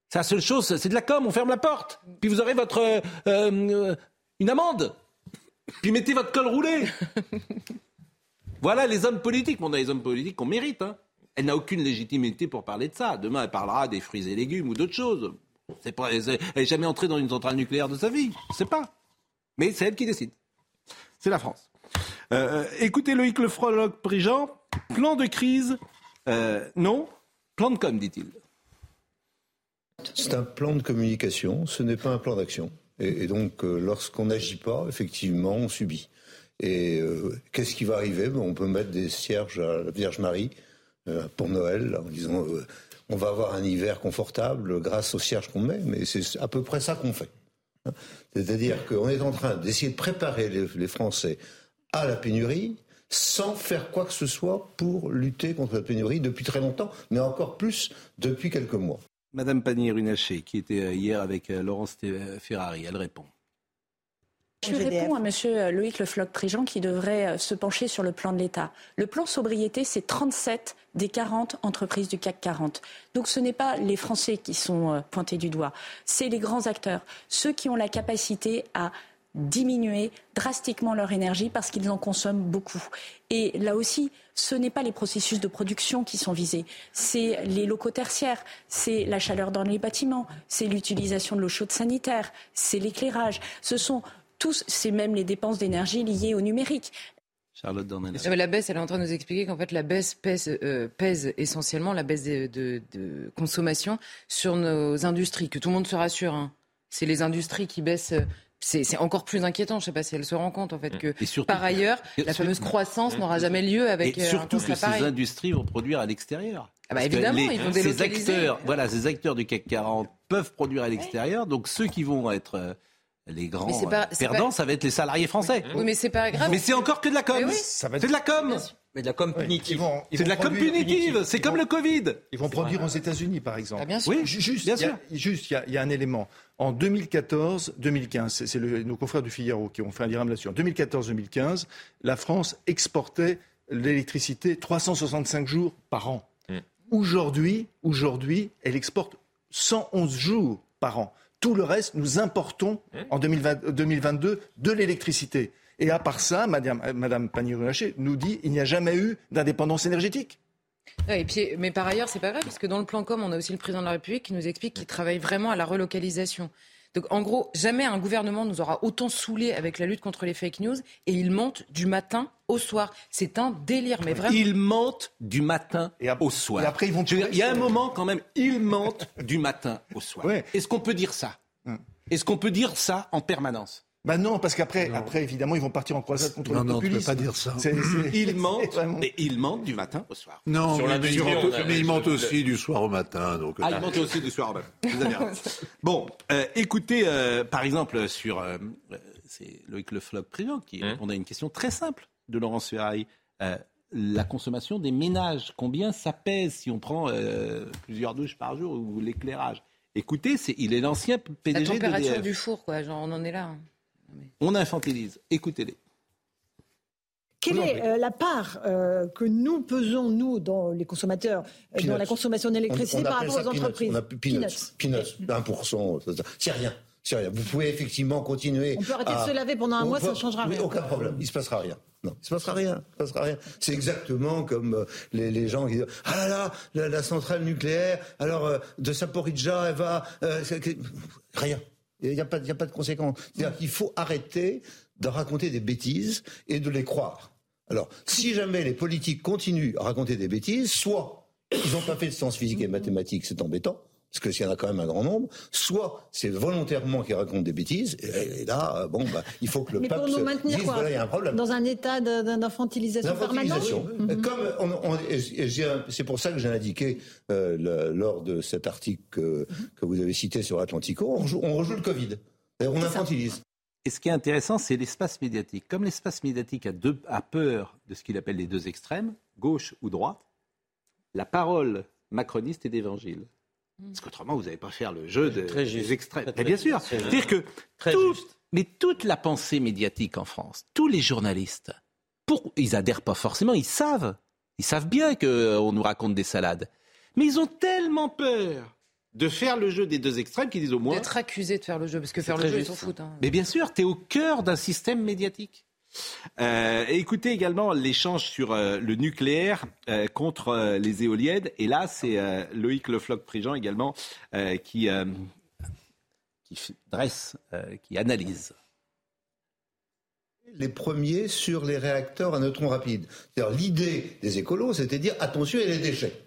C'est la seule chose, c'est de la com, on ferme la porte. Puis vous aurez votre euh, euh, une amende. Puis mettez votre col roulé. voilà les hommes politiques. On a les hommes politiques qu'on mérite. Hein. Elle n'a aucune légitimité pour parler de ça. Demain, elle parlera des fruits et légumes ou d'autres choses. C'est pas, elle n'est jamais entrée dans une centrale nucléaire de sa vie. Sais pas. Mais c'est elle qui décide. C'est la France. écoutez Loïc Lefrologue Prigent, plan de crise euh, non, plan de com, dit-il. C'est un plan de communication, ce n'est pas un plan d'action. Et, donc, euh, lorsqu'on n'agit pas, effectivement, on subit. Et euh, qu'est-ce qui va arriver? Ben, On peut mettre des cierges à la Vierge Marie pour Noël, en disant on va avoir un hiver confortable grâce aux cierges qu'on met, mais c'est à peu près ça qu'on fait. C'est-à-dire qu'on est en train d'essayer de préparer les Français à la pénurie, sans faire quoi que ce soit pour lutter contre la pénurie depuis très longtemps, mais encore plus depuis quelques mois. Madame Pannier-Runacher, qui était euh, hier avec euh, Laurence Ferrari, elle répond. Je réponds à M. Loïc Le Floch-Prigent qui devrait euh, se pencher sur le plan de l'État. Le plan sobriété, c'est 37 des 40 entreprises du CAC 40. Donc ce n'est pas les Français qui sont pointés du doigt, c'est les grands acteurs, ceux qui ont la capacité à diminuer drastiquement leur énergie parce qu'ils en consomment beaucoup. Et là aussi, ce n'est pas les processus de production qui sont visés, c'est les locaux tertiaires, c'est la chaleur dans les bâtiments, c'est l'utilisation de l'eau chaude sanitaire, c'est l'éclairage. Ce sont tous, c'est même les dépenses d'énergie liées au numérique. Charlotte Dornelas. La baisse, elle est en train de nous expliquer qu'en fait, la baisse pèse, euh, pèse essentiellement la baisse de, consommation sur nos industries. Que tout le monde se rassure. Hein. C'est les industries qui baissent c'est encore plus inquiétant. Je ne sais pas si elle se rend compte en fait que par ailleurs, la fameuse croissance n'aura jamais lieu avec. Et euh, surtout que ces industries vont produire à l'extérieur. Ah bah évidemment, ils vont ces acteurs, voilà, ces acteurs du CAC 40 peuvent produire à l'extérieur. Donc ceux qui vont être euh, les grands perdants, ça va être les salariés français. Oui, mais c'est pas grave. Mais c'est encore que de la com. C'est de la com. Mais de la com punitive. C'est de la com punitive, c'est comme le Covid. Ils vont produire aux États-Unis, par exemple. Ah, bien sûr. Oui, juste, bien sûr. juste, il y, a un élément. En 2014-2015, c'est nos confrères du Figaro qui ont fait un diagramme là-dessus. En 2014-2015, la France exportait l'électricité 365 jours par an. Mm. Aujourd'hui, aujourd'hui, elle exporte 111 jours par an. Tout le reste, nous importons mm. en 2022 de l'électricité. Et à part ça, Madame, Madame Pannier-Runacher nous dit il n'y a jamais eu d'indépendance énergétique. et puis, mais par ailleurs, c'est pas grave, parce que dans le plan com, on a aussi le président de la République qui nous explique qu'il travaille vraiment à la relocalisation. Donc, en gros, jamais un gouvernement nous aura autant saoulé avec la lutte contre les fake news, et il monte du matin au soir. C'est un délire, mais vraiment. Il monte du matin au soir. Et après, ils vont. il y a un moment quand même, il monte du matin au soir. Est-ce qu'on peut dire ça? Est-ce qu'on peut dire ça en permanence? Bah non, parce qu'après, après, évidemment, ils vont partir en croisade contre non, le populisme. Non, tu peux pas dire ça. Ils mentent, mais ils mentent du matin au soir. Non, Sur mais, mais ils mentent aussi du soir au matin. Donc, ah, ils mentent aussi du soir au matin. Vous avez bon, euh, écoutez, euh, par exemple, sur... Euh, c'est Loïc Le Floch président qui hein répondait à une question très simple de Laurence Ferrari. la consommation des ménages, combien ça pèse si on prend plusieurs douches par jour ou l'éclairage? Écoutez, c'est, il est l'ancien PDG La température du four, quoi. Genre, on en est là. Hein. On infantilise. Écoutez-les. Quelle est euh, la part euh, que nous pesons, nous, dans les consommateurs, euh, dans la consommation d'électricité par rapport aux entreprises? On a peanuts. Peanuts, 1%, c'est rien. C'est rien. Vous pouvez effectivement continuer. On peut arrêter de se laver pendant un mois, ça ne changera rien. Aucun problème, il ne se passera rien. Non, il se passera rien. se passera rien. C'est exactement comme les, gens qui disent ah là là, la, centrale nucléaire, alors de Saporidja, elle va rien. Il n'y a, pas, a pas de conséquences. C'est-à-dire faut arrêter de raconter des bêtises et de les croire. Alors, si jamais les politiques continuent à raconter des bêtises, soit ils n'ont pas fait de sciences physiques et mathématiques, c'est embêtant, parce que s'il y en a quand même un grand nombre, soit c'est volontairement qu'ils racontent des bêtises, et, là, bon, bah, il faut que le peuple se dise, voilà, il y a un problème. Dans un état d'infantilisation permanente mhm. Comme c'est pour ça que j'ai indiqué euh, lors de cet article que, vous avez cité sur Atlantico, on, on rejoue le Covid. On infantilise. Et ce qui est intéressant, c'est l'espace médiatique. Comme l'espace médiatique a, deux, a peur de ce qu'il appelle les deux extrêmes, gauche ou droite, la parole macroniste est d'évangile. Parce qu'autrement, vous n'allez pas faire le jeu de, des extrêmes. bien sûr. C'est-à-dire que mais toute la pensée médiatique en France, tous les journalistes, pour, ils adhèrent pas forcément, ils savent. Ils savent bien qu'on nous raconte des salades. Mais ils ont tellement peur de faire le jeu des deux extrêmes qu'ils disent au moins. D'être accusé de faire le jeu, parce que faire le jeu, ils s'en foutent. Hein. Mais bien sûr, tu es au cœur d'un système médiatique. Euh, écoutez également l'échange sur euh, le nucléaire euh, contre les éoliennes. Et là, c'est Loïc Lefloc-Prigent également qui, dresse, qui analyse. Les premiers sur les réacteurs à neutrons rapides. L'idée des écolos, c'était de dire attention, il y a les déchets.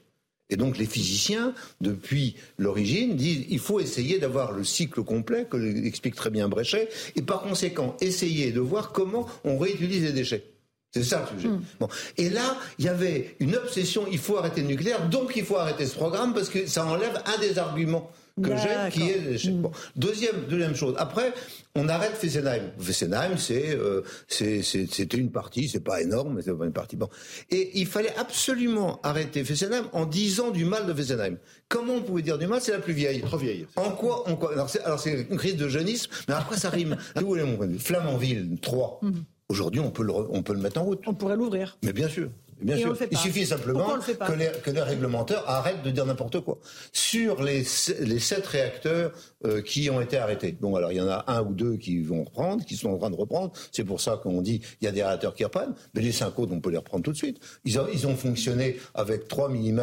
Et donc les physiciens, depuis l'origine, disent il faut essayer d'avoir le cycle complet, que explique très bien Bréchet, et par conséquent essayer de voir comment on réutilise les déchets. C'est ça le sujet. Hmm. Bon. Et là, il y avait une obsession, il faut arrêter le nucléaire, donc il faut arrêter ce programme parce que ça enlève un des arguments que j'ai, qui est mm. bon. Deuxième, deuxième chose. Après, on arrête Fessenheim. Fessenheim, c'est euh, c'était une partie, c'est pas énorme, mais c'est pas une partie. Bon. Et il fallait absolument arrêter Fessenheim en disant du mal de Fessenheim. Comment on pouvait dire du mal? C'est la plus vieille. Trop vieille. En quoi, en quoi Alors c'est une crise de jeunisme, mais à quoi ça rime? Où est mon point de vue? Flamanville 3. Mm. Aujourd'hui, on peut le on peut le mettre en route. On pourrait l'ouvrir. Mais bien sûr. Bien sûr. Il suffit simplement que les, que les, réglementeurs arrêtent de dire n'importe quoi. Sur les, les sept réacteurs euh, qui ont été arrêtés, bon alors il y en a un ou deux qui vont reprendre, qui sont en train de reprendre. C'est pour ça qu'on dit il y a des réacteurs qui reprennent, mais les cinq autres on peut les reprendre tout de suite. Ils ont, ils ont fonctionné avec 3 mm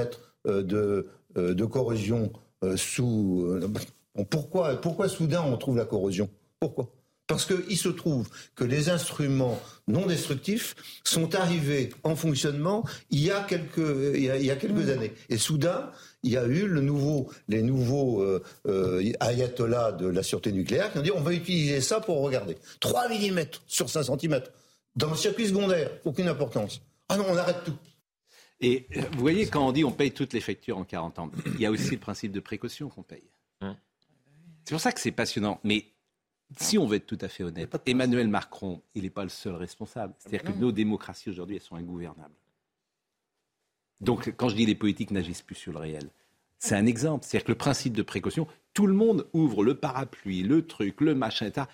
euh, de, euh, de corrosion sous. pourquoi, pourquoi soudain on trouve la corrosion? Pourquoi? Parce qu'il se trouve que les instruments non destructifs sont arrivés en fonctionnement il y a quelques, il y a, quelques mmh. années. Et soudain, il y a eu le nouveau, les nouveaux euh, euh, ayatollahs de la sûreté nucléaire qui ont dit on va utiliser ça pour regarder. 3 mm sur 5 cm. Dans le circuit secondaire, aucune importance. Ah non, on arrête tout. Et euh, vous voyez, quand on dit on paye toutes les factures en 40 ans, il y a aussi le principe de précaution qu'on paye. Hein c'est pour ça que c'est passionnant. Mais si on veut être tout à fait honnête, Emmanuel Macron, il n'est pas le seul responsable. C'est-à-dire que nos démocraties aujourd'hui, elles sont ingouvernables. Donc, quand je dis les politiques n'agissent plus sur le réel, c'est un exemple. C'est-à-dire que le principe de précaution, tout le monde ouvre le parapluie, le truc, le machin, etc.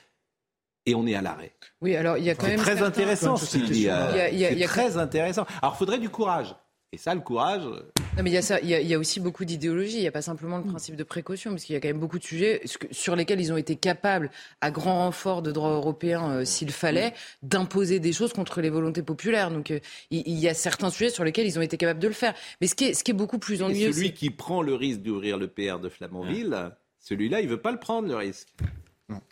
Et on est à l'arrêt. Oui, alors il y a quand même. C'est très intéressant ce qu'il dit. C'est très intéressant. Alors, il faudrait du courage. Et ça, le courage. Euh, non, mais il y a ça. Il y a, aussi beaucoup d'idéologie. Il n'y a pas simplement le principe de précaution, parce qu'il y a quand même beaucoup de sujets sur lesquels ils ont été capables, à grand renfort de droit européen, euh, s'il fallait, d'imposer des choses contre les volontés populaires. Donc, euh, il, y a certains sujets sur lesquels ils ont été capables de le faire. Mais ce qui est, ce qui est beaucoup plus ennuyeux, celui qui prend le risque d'ouvrir le PR de Flamanville, celui-là, il veut pas le prendre le risque.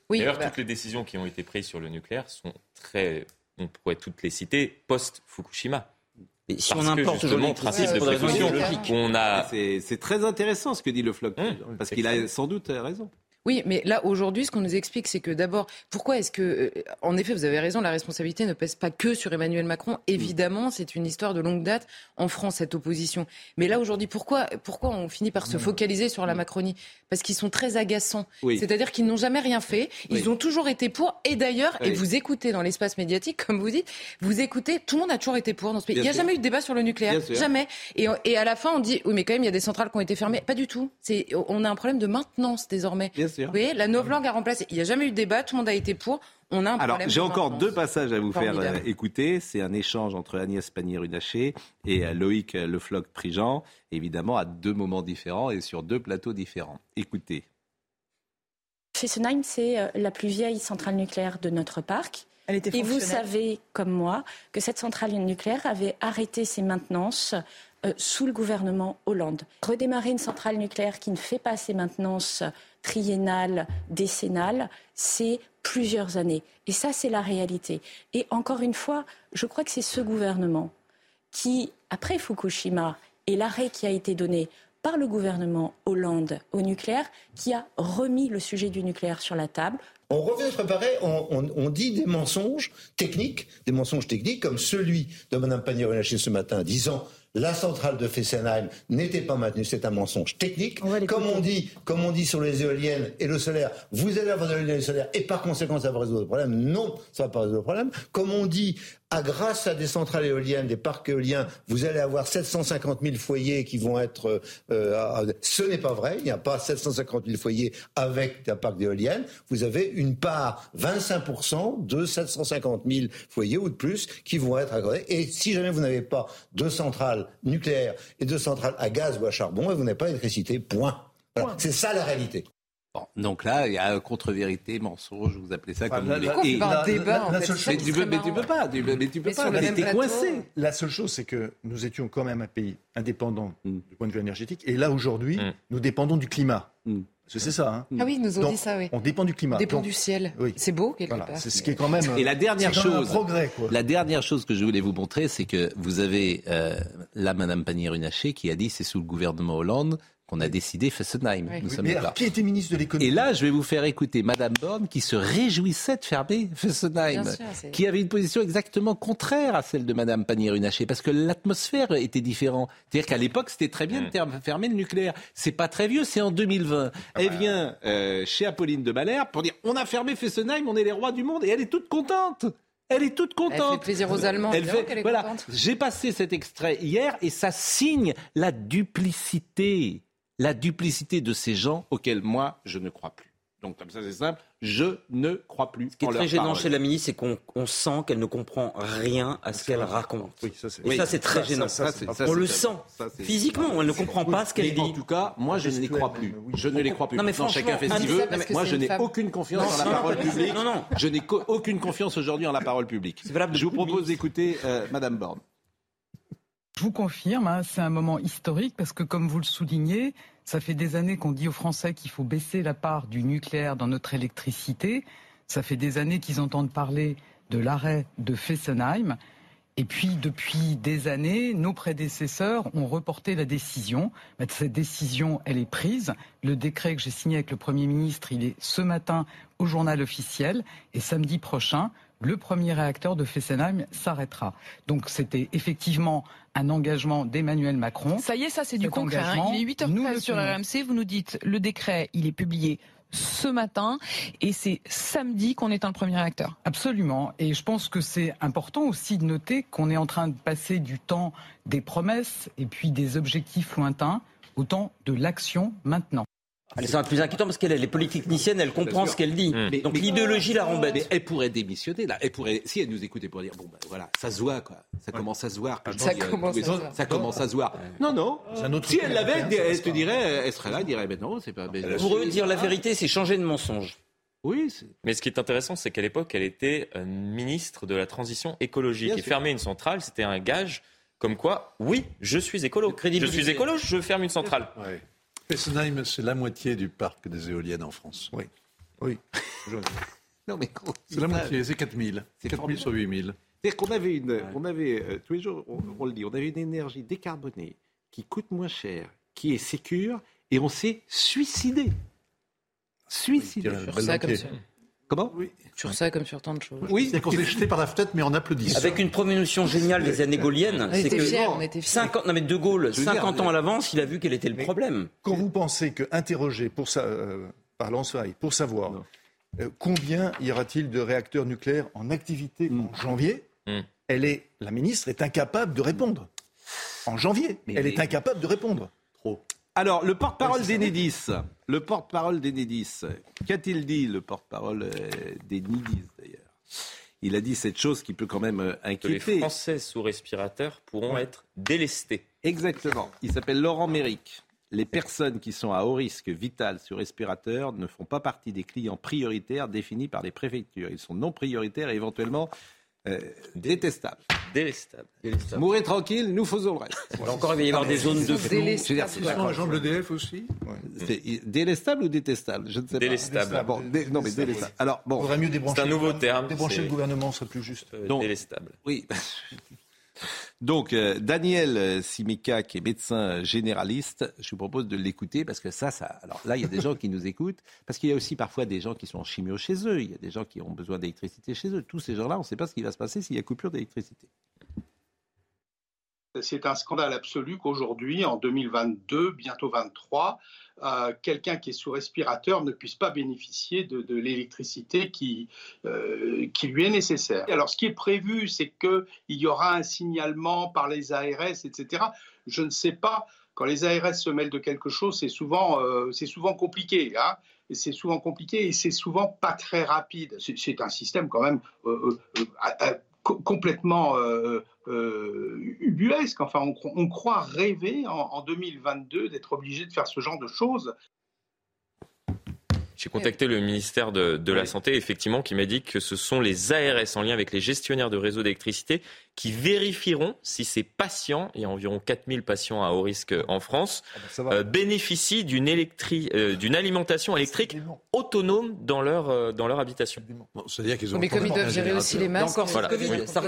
Oui, D'ailleurs, bah toutes les décisions qui ont été prises sur le nucléaire sont très, on pourrait toutes les citer, post-Fukushima. Mais si on importe justement le principe de précaution, on a. C'est très intéressant ce que dit le floc, mmh. parce qu'il a sans doute raison. Oui, mais là, aujourd'hui, ce qu'on nous explique, c'est que d'abord, pourquoi est-ce que, euh, en effet, vous avez raison, la responsabilité ne pèse pas que sur Emmanuel Macron. Évidemment, c'est une histoire de longue date en France, cette opposition. Mais là, aujourd'hui, pourquoi, pourquoi on finit par se focaliser sur la Macronie? Parce qu'ils sont très agaçants. C'est-à-dire qu'ils n'ont jamais rien fait. Ils ont toujours été pour. Et d'ailleurs, et vous écoutez dans l'espace médiatique, comme vous dites, vous écoutez, tout le monde a toujours été pour dans ce pays. il n'y a jamais eu de débat sur le nucléaire. Jamais. Et, et, à la fin, on dit, oui, mais quand même, il y a des centrales qui ont été fermées. Pas du tout. On a un problème de maintenance désormais. Vous voyez, la novlangue a remplacé. Il n'y a jamais eu de débat, tout le monde a été pour. On a un Alors, j'ai encore deux passages à vous faire euh, écouter. C'est un échange entre Agnès Pannier-Runacher et euh, Loïc euh, Lefloc-Prigent, évidemment à deux moments différents et sur deux plateaux différents. Écoutez. Fessenheim, c'est la plus vieille centrale nucléaire de notre parc. Elle était et vous savez, comme moi, que cette centrale nucléaire avait arrêté ses maintenances sous le gouvernement Hollande. Redémarrer une centrale nucléaire qui ne fait pas ses maintenances triennale, décennale, c'est plusieurs années. Et ça, c'est la réalité. Et encore une fois, je crois que c'est ce gouvernement qui, après Fukushima et l'arrêt qui a été donné par le gouvernement Hollande au nucléaire, qui a remis le sujet du nucléaire sur la table. On revient préparer, on, on, dit des mensonges techniques, des mensonges techniques comme celui de Mme Pannier-Runacher ce matin, disant la centrale de Fessenheim n'était pas maintenue. C'est un mensonge technique. comme on dit, comme on dit sur les éoliennes et le solaire, vous allez avoir de l'éolienne et le solaire et par conséquent ça va résoudre le problème. Non, ça va pas résoudre le problème. Comme on dit, à, grâce à des centrales éoliennes, des parcs éoliens, vous allez avoir 750 000 foyers qui vont être. Euh, ce n'est pas vrai. Il n'y a pas 750 000 foyers avec un parc d'éoliennes. Vous avez une part, 25 de 750 000 foyers ou de plus qui vont être accordés. Et si jamais vous n'avez pas de centrales nucléaires et de centrales à gaz ou à charbon, vous n'avez pas d'électricité. Point. C'est ça la réalité donc là, il y a contre-vérité, mensonge, vous appelez ça comme vous voulez. Et un débat, mais, tu peux, mais tu peux pas, mais tu peux pas, t'es coincé. La seule chose, c'est que nous étions quand même un pays indépendant mm. du point de vue énergétique, et là, aujourd'hui, mm. nous dépendons du climat. Mm. C'est ça. Hein. Ah oui, ils nous ont dit ça, oui. On dépend du climat. On dépend du ciel. Oui. C'est beau, quelque part. C'est ce qui est quand même. Et la dernière chose. progrès, quoi. La dernière chose que je voulais vous montrer, c'est que vous avez euh, là Madame Pannier-Runacher qui a dit c'est sous le gouvernement Hollande qu'on a décidé Fessenheim. Nous sommes là. qui était ministre de l'économie Et là, je vais vous faire écouter Madame Borne qui se réjouissait de fermer Fessenheim, qui avait une position exactement contraire à celle de Madame Pannier-Runacher, parce que l'atmosphère était différente. C'est-à-dire qu'à l'époque, c'était très bien de mm. fermer le nucléaire. C'est pas très vieux, c'est en 2020. Ah elle vient euh, chez Apolline de Malherbe pour dire on a fermé Fessenheim, on est les rois du monde, et elle est toute contente. Elle est toute contente. Elle fait plaisir aux Allemands. Elle fait, voilà. J'ai passé cet extrait hier et ça signe la duplicité la duplicité de ces gens auxquels moi je ne crois plus. Donc comme ça c'est simple, je ne crois plus. Ce qui est très gênant chez la ministre, c'est qu'on sent qu'elle ne comprend rien à ce qu'elle raconte. Oui, ça, Et ça c'est très gênant. on le sent physiquement, elle ne comprend pas ce qu'elle dit. En tout cas, moi je ne les crois plus. Je ne les crois plus. Non, mais chacun fait ce qu'il veut. Moi je n'ai aucune confiance en la parole publique. Je n'ai aucune confiance aujourd'hui en la parole publique. Je vous propose d'écouter euh, Madame Borne. Je vous confirme, hein, c'est un moment historique parce que, comme vous le soulignez, ça fait des années qu'on dit aux Français qu'il faut baisser la part du nucléaire dans notre électricité. Ça fait des années qu'ils entendent parler de l'arrêt de Fessenheim. Et puis, depuis des années, nos prédécesseurs ont reporté la décision. Cette décision, elle est prise. Le décret que j'ai signé avec le Premier ministre, il est ce matin au journal officiel. Et samedi prochain, le premier réacteur de Fessenheim s'arrêtera. Donc c'était effectivement un engagement d'Emmanuel Macron. Ça y est, ça c'est du concret. Hein. Il est 8h13 sur RMC. Vous nous dites le décret, il est publié ce matin et c'est samedi qu'on éteint le premier réacteur. Absolument. Et je pense que c'est important aussi de noter qu'on est en train de passer du temps des promesses et puis des objectifs lointains au temps de l'action maintenant. C'est un plus inquiétant parce qu'elle est polytechnicienne, elle comprend ce qu'elle dit. Mmh. Donc l'idéologie la rembête. Mais elle pourrait démissionner là. Elle pourrait, si elle nous écoutait pour dire bon ben voilà, ça se voit quoi. Ça commence à se voir. Ça, commence, à se ça commence à se voir. Non non. Si elle l'avait, elle te dirait, elle serait là, elle dirait ben non, c'est pas. pour eux, dire la vérité, c'est changer de mensonge. Oui. Mais ce qui est intéressant, c'est qu'à l'époque, elle était euh, ministre de la transition écologique et fermer une centrale, c'était un gage comme quoi, oui, je suis écolo. Je suis écolo, je ferme une centrale. Fessenheim, c'est la moitié du parc des éoliennes en France. Oui. Oui. non, mais c'est la moitié, c'est 4000. C'est 4000 sur 8000. C'est-à-dire qu'on avait une, on avait, euh, tous les jours, on, le dit, on avait une énergie décarbonée qui coûte moins cher, qui est sécure, et on s'est suicidé. Suicidé. Comment Oui. Sur ça comme sur tant de choses. Oui, c'est qu'on s'est jeté par la fenêtre, mais on applaudit. Avec une promotion géniale des années gaulliennes, c'est que on était 50, non mais De Gaulle, 50 ans à l'avance, il a vu quel était le problème. Quand vous pensez que interroger pour ça, euh, par pour savoir euh, combien y aura-t-il de réacteurs nucléaires en activité en janvier, mm. elle est, la ministre est incapable de répondre. En janvier, elle est incapable de répondre. Trop. Alors, le porte-parole d'Enedis, le porte-parole d'Enedis, qu'a-t-il dit, le porte-parole euh, d'Enedis d'ailleurs? Il a dit cette chose qui peut quand même euh, inquiéter. Que les Français sous respirateur pourront être délestés. Exactement. Il s'appelle Laurent Méric. Les personnes qui sont à haut risque vital sur respirateur ne font pas partie des clients prioritaires définis par les préfectures. Ils sont non prioritaires et éventuellement euh, détestable. Délestable. Mourez tranquille, nous faisons le reste. Encore, il va y avoir des zones de flou. C'est un agent de l'EDF aussi Délestable ou détestable? Je ne sais délestable. pas. Bon, non, mais délestable. Alors, bon. mieux débrancher. C'est un nouveau terme. Débrancher le gouvernement serait plus juste. Euh, délestable. Oui. Donc, euh, Daniel euh, Simica, qui est médecin généraliste, je vous propose de l'écouter parce que ça, ça. Alors là, il y a des gens qui nous écoutent parce qu'il y a aussi parfois des gens qui sont en chimio chez eux. Il y a des gens qui ont besoin d'électricité chez eux. Tous ces gens-là, on ne sait pas ce qui va se passer s'il y a coupure d'électricité. C'est un scandale absolu qu'aujourd'hui, en 2022, bientôt 23, euh, quelqu'un qui est sous respirateur ne puisse pas bénéficier de, l'électricité qui, euh, qui lui est nécessaire. Alors, ce qui est prévu, c'est qu'il y aura un signalement par les ARS, etc. Je ne sais pas. Quand les ARS se mêlent de quelque chose, c'est souvent, euh, souvent compliqué. Hein c'est souvent compliqué et c'est souvent pas très rapide. C'est un système quand même complètement euh, euh, ubuesque. Enfin, on, croit rêver en 2022 d'être obligé de faire ce genre de choses. J'ai contacté le ministère de, la Santé, effectivement, qui m'a dit que ce sont les ARS en lien avec les gestionnaires de réseaux d'électricité qui vérifieront si ces patients, il y a environ 4000 patients à haut risque en France, ah bah euh, bénéficient d'une euh, alimentation électrique autonome dans leur, euh, dans leur habitation. C'est-à-dire qu'ils ont Mais comme ils doivent gérer aussi les masques.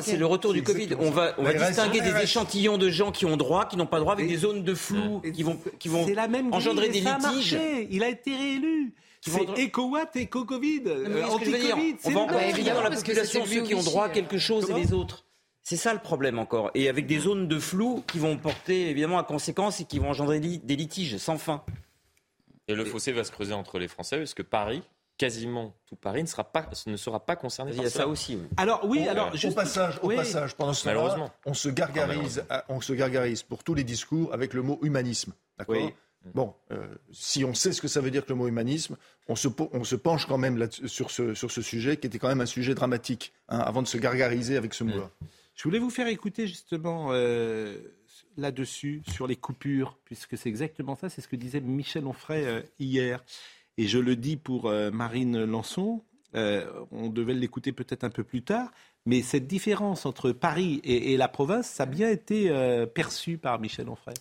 c'est le retour du Covid. On va, on va distinguer des échantillons de gens qui ont droit, qui n'ont pas droit, avec des zones de flou qui vont, qui vont engendrer des litiges. Il a été réélu. C'est éco-watt, éco-Covid, anti-Covid. On va encore évidemment dans la population ceux qui ont droit à quelque chose et les autres. C'est ça le problème encore. Et avec des zones de flou qui vont porter évidemment à conséquence et qui vont engendrer des litiges sans fin. Et le fossé va se creuser entre les Français parce que Paris, quasiment tout Paris ne sera pas, ne sera pas concerné Il y a ça aussi. Alors oui, alors au passage, au passage, pendant ce temps-là, on se gargarise, on se gargarise pour tous les discours avec le mot humanisme, d'accord Bon, euh, si on sait ce que ça veut dire que le mot humanisme, on se, on se penche quand même sur, ce, sur ce sujet qui était quand même un sujet dramatique, hein, avant de se gargariser avec ce mot-là. Je voulais vous faire écouter justement euh, là-dessus, sur les coupures, puisque c'est exactement ça, c'est ce que disait Michel Onfray euh, hier. Et je le dis pour Marine Lançon, on devait l'écouter peut-être un peu plus tard, mais cette différence entre Paris et, et la province, ça a bien été perçu par Michel Onfray.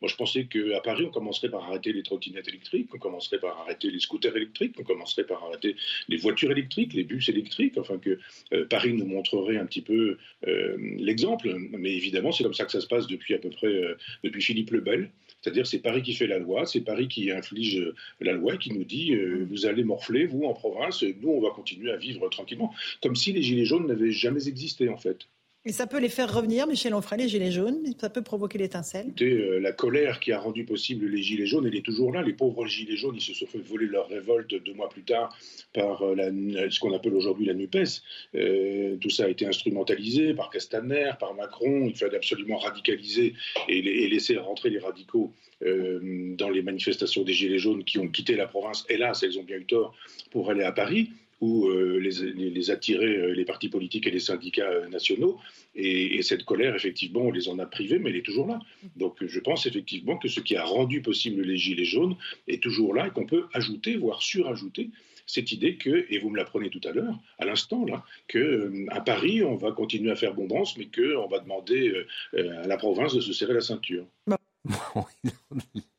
Moi, je pensais qu'à Paris, on commencerait par arrêter les trottinettes électriques, on commencerait par arrêter les scooters électriques, on commencerait par arrêter les voitures électriques, les bus électriques, enfin que euh, Paris nous montrerait un petit peu euh, l'exemple. Mais évidemment, c'est comme ça que ça se passe depuis à peu près, euh, depuis Philippe le Bel. C'est-à-dire c'est Paris qui fait la loi, c'est Paris qui inflige la loi et qui nous dit euh, vous allez morfler, vous, en province, nous, on va continuer à vivre tranquillement. Comme si les Gilets jaunes n'avaient jamais existé, en fait. Et ça peut les faire revenir, Michel Onfray, les Gilets jaunes Ça peut provoquer l'étincelle euh, La colère qui a rendu possible les Gilets jaunes, elle est toujours là. Les pauvres Gilets jaunes, ils se sont fait voler leur révolte deux mois plus tard par euh, ce qu'on appelle aujourd'hui la NUPES. Euh, tout ça a été instrumentalisé par Castaner, par Macron. Il fallait absolument radicaliser et laisser rentrer les radicaux dans les manifestations des Gilets jaunes qui ont quitté la province. Hélas, elles ont bien eu tort pour aller à Paris ou euh, les, les, attirer euh, les partis politiques et les syndicats euh, nationaux. Et, cette colère, effectivement, on les en a privés, mais elle est toujours là. Donc je pense effectivement que ce qui a rendu possible les Gilets jaunes est toujours là et qu'on peut ajouter, voire surajouter, cette idée que, et vous me l'apprenez tout à l'heure, à l'instant là, que à Paris on va continuer à faire bombance, mais qu'on va demander à la province de se serrer la ceinture. Bah,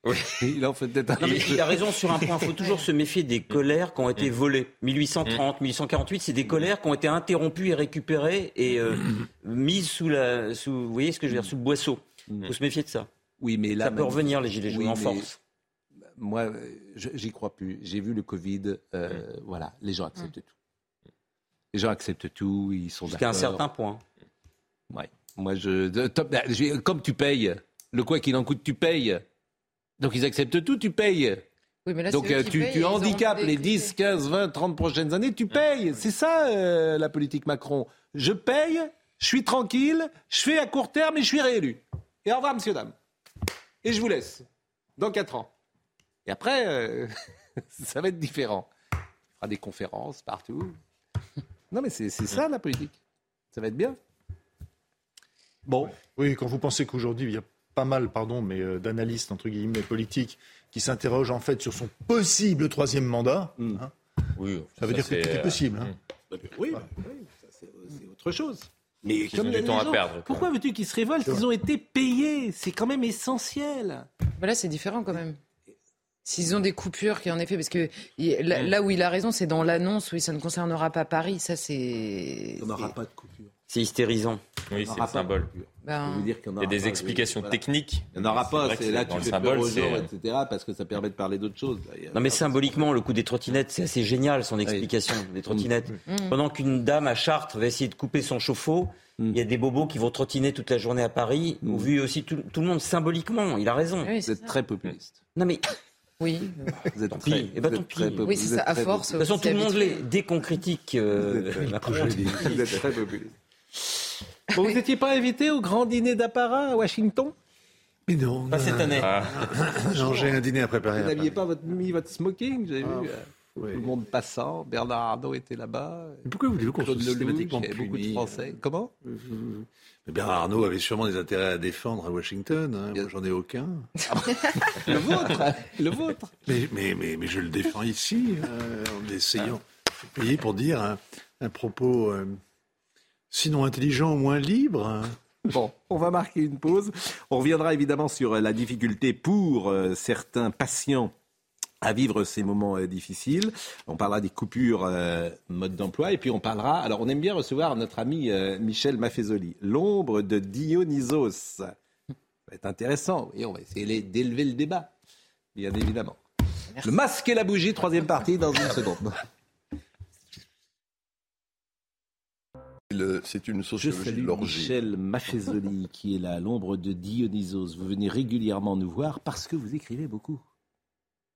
il en fait peut-être Il a raison sur un point. Il faut toujours se méfier des colères qui ont été volées. 1830, 1848, c'est des colères qui ont été interrompues et récupérées et euh, mises sous la, sous, vous voyez ce que je veux dire, sous le boisseau. Il faut se méfier de ça. Oui, mais là, ça peut revenir les gilets jaunes en force. Moi, j'y crois plus. J'ai vu le Covid. Euh, voilà, les gens acceptent tout. Les gens acceptent tout. Ils sont Jusqu'à un certain point. Ouais. Moi, je, comme tu payes le quoi qu'il en coûte, tu payes. Donc ils acceptent tout, tu payes. Donc euh, tu, tu handicapes les 10, 15, 20, 30 prochaines années, tu payes. C'est ça euh, la politique Macron. Je paye, je suis tranquille, je fais à court terme et je suis réélu. Et au revoir, monsieur, dame. Et je vous laisse. Dans 4 ans. Et après, euh, ça va être différent. Il fera des conférences partout. Non, mais c'est ça la politique. Ça va être bien. Bon. Oui, quand vous pensez qu'aujourd'hui, il y a pas mal, pardon, mais euh, d'analystes entre guillemets politiques qui s'interrogent en fait sur son possible troisième mandat. Mm. Hein. oui, ça, veut dire que tout est possible. Hein. Mm. Oui, c'est autre chose. Mais comme du temps à perdre. Pourquoi veux-tu qu'ils se révoltent Ils ont été payés. C'est quand même essentiel. Bah là, c'est différent quand même. S'ils ont des coupures, qui en effet, parce que là, où il a raison, c'est dans l'annonce où ça ne concernera pas Paris. Ça, c'est. On n'aura pas de coupure. C'est hystérisant. Oui, c'est le symbole. Ben... il, y a des explications techniques. Il n'y en aura pas. C'est là que tu fais symbole, peur aux gens, etc. Parce que ça permet de parler d'autres choses. Non, mais symboliquement, le coup des trottinettes, c'est assez génial, son explication des trottinettes. Mm. Mm. Pendant qu'une dame à Chartres va essayer de couper son chauffe-eau, mm. il y a des bobos qui vont trottiner toute la journée à Paris. Mmh. Vu aussi tout, le monde symboliquement. Il a raison. vous êtes très populiste. Non, mais. Oui. Vous êtes très, eh ben, Oui, c'est ça, à force. De toute façon, tout le monde l'est. Dès qu'on critique euh, vous êtes très populiste vous n'étiez pas invité au grand dîner d'apparat à Washington? Mais non. Pas cette année. Ah. non, j'ai un dîner à préparer. Vous n'aviez pas votre, mis votre smoking, j'ai ah. vu. Euh, tout le monde passant, Bernard Arnault était là-bas. pourquoi voulez-vous qu'on soit systématiquement y beaucoup de Français. Comment? Bernard Arnault avait sûrement des intérêts à défendre à Washington. Hein. Moi, j'en ai aucun. le vôtre Le vôtre mais, mais, mais, je le défends ici, euh, en essayant de payer pour dire un, propos... Euh, Sinon intelligent, au moins libre. Bon, on va marquer une pause. On reviendra évidemment sur la difficulté pour euh, certains patients à vivre ces moments euh, difficiles. On parlera des coupures euh, mode d'emploi et puis on parlera. Alors, on aime bien recevoir notre ami Michel Maffezoli, l'ombre de Dionysos. Ça va être intéressant. Et on va essayer d'élever le débat, bien évidemment. Le masque et la bougie, troisième partie dans une seconde. C'est une sociologie Je salue Michel Maffezoli, qui est là, l'ombre de Dionysos. Vous venez régulièrement nous voir parce que vous écrivez beaucoup.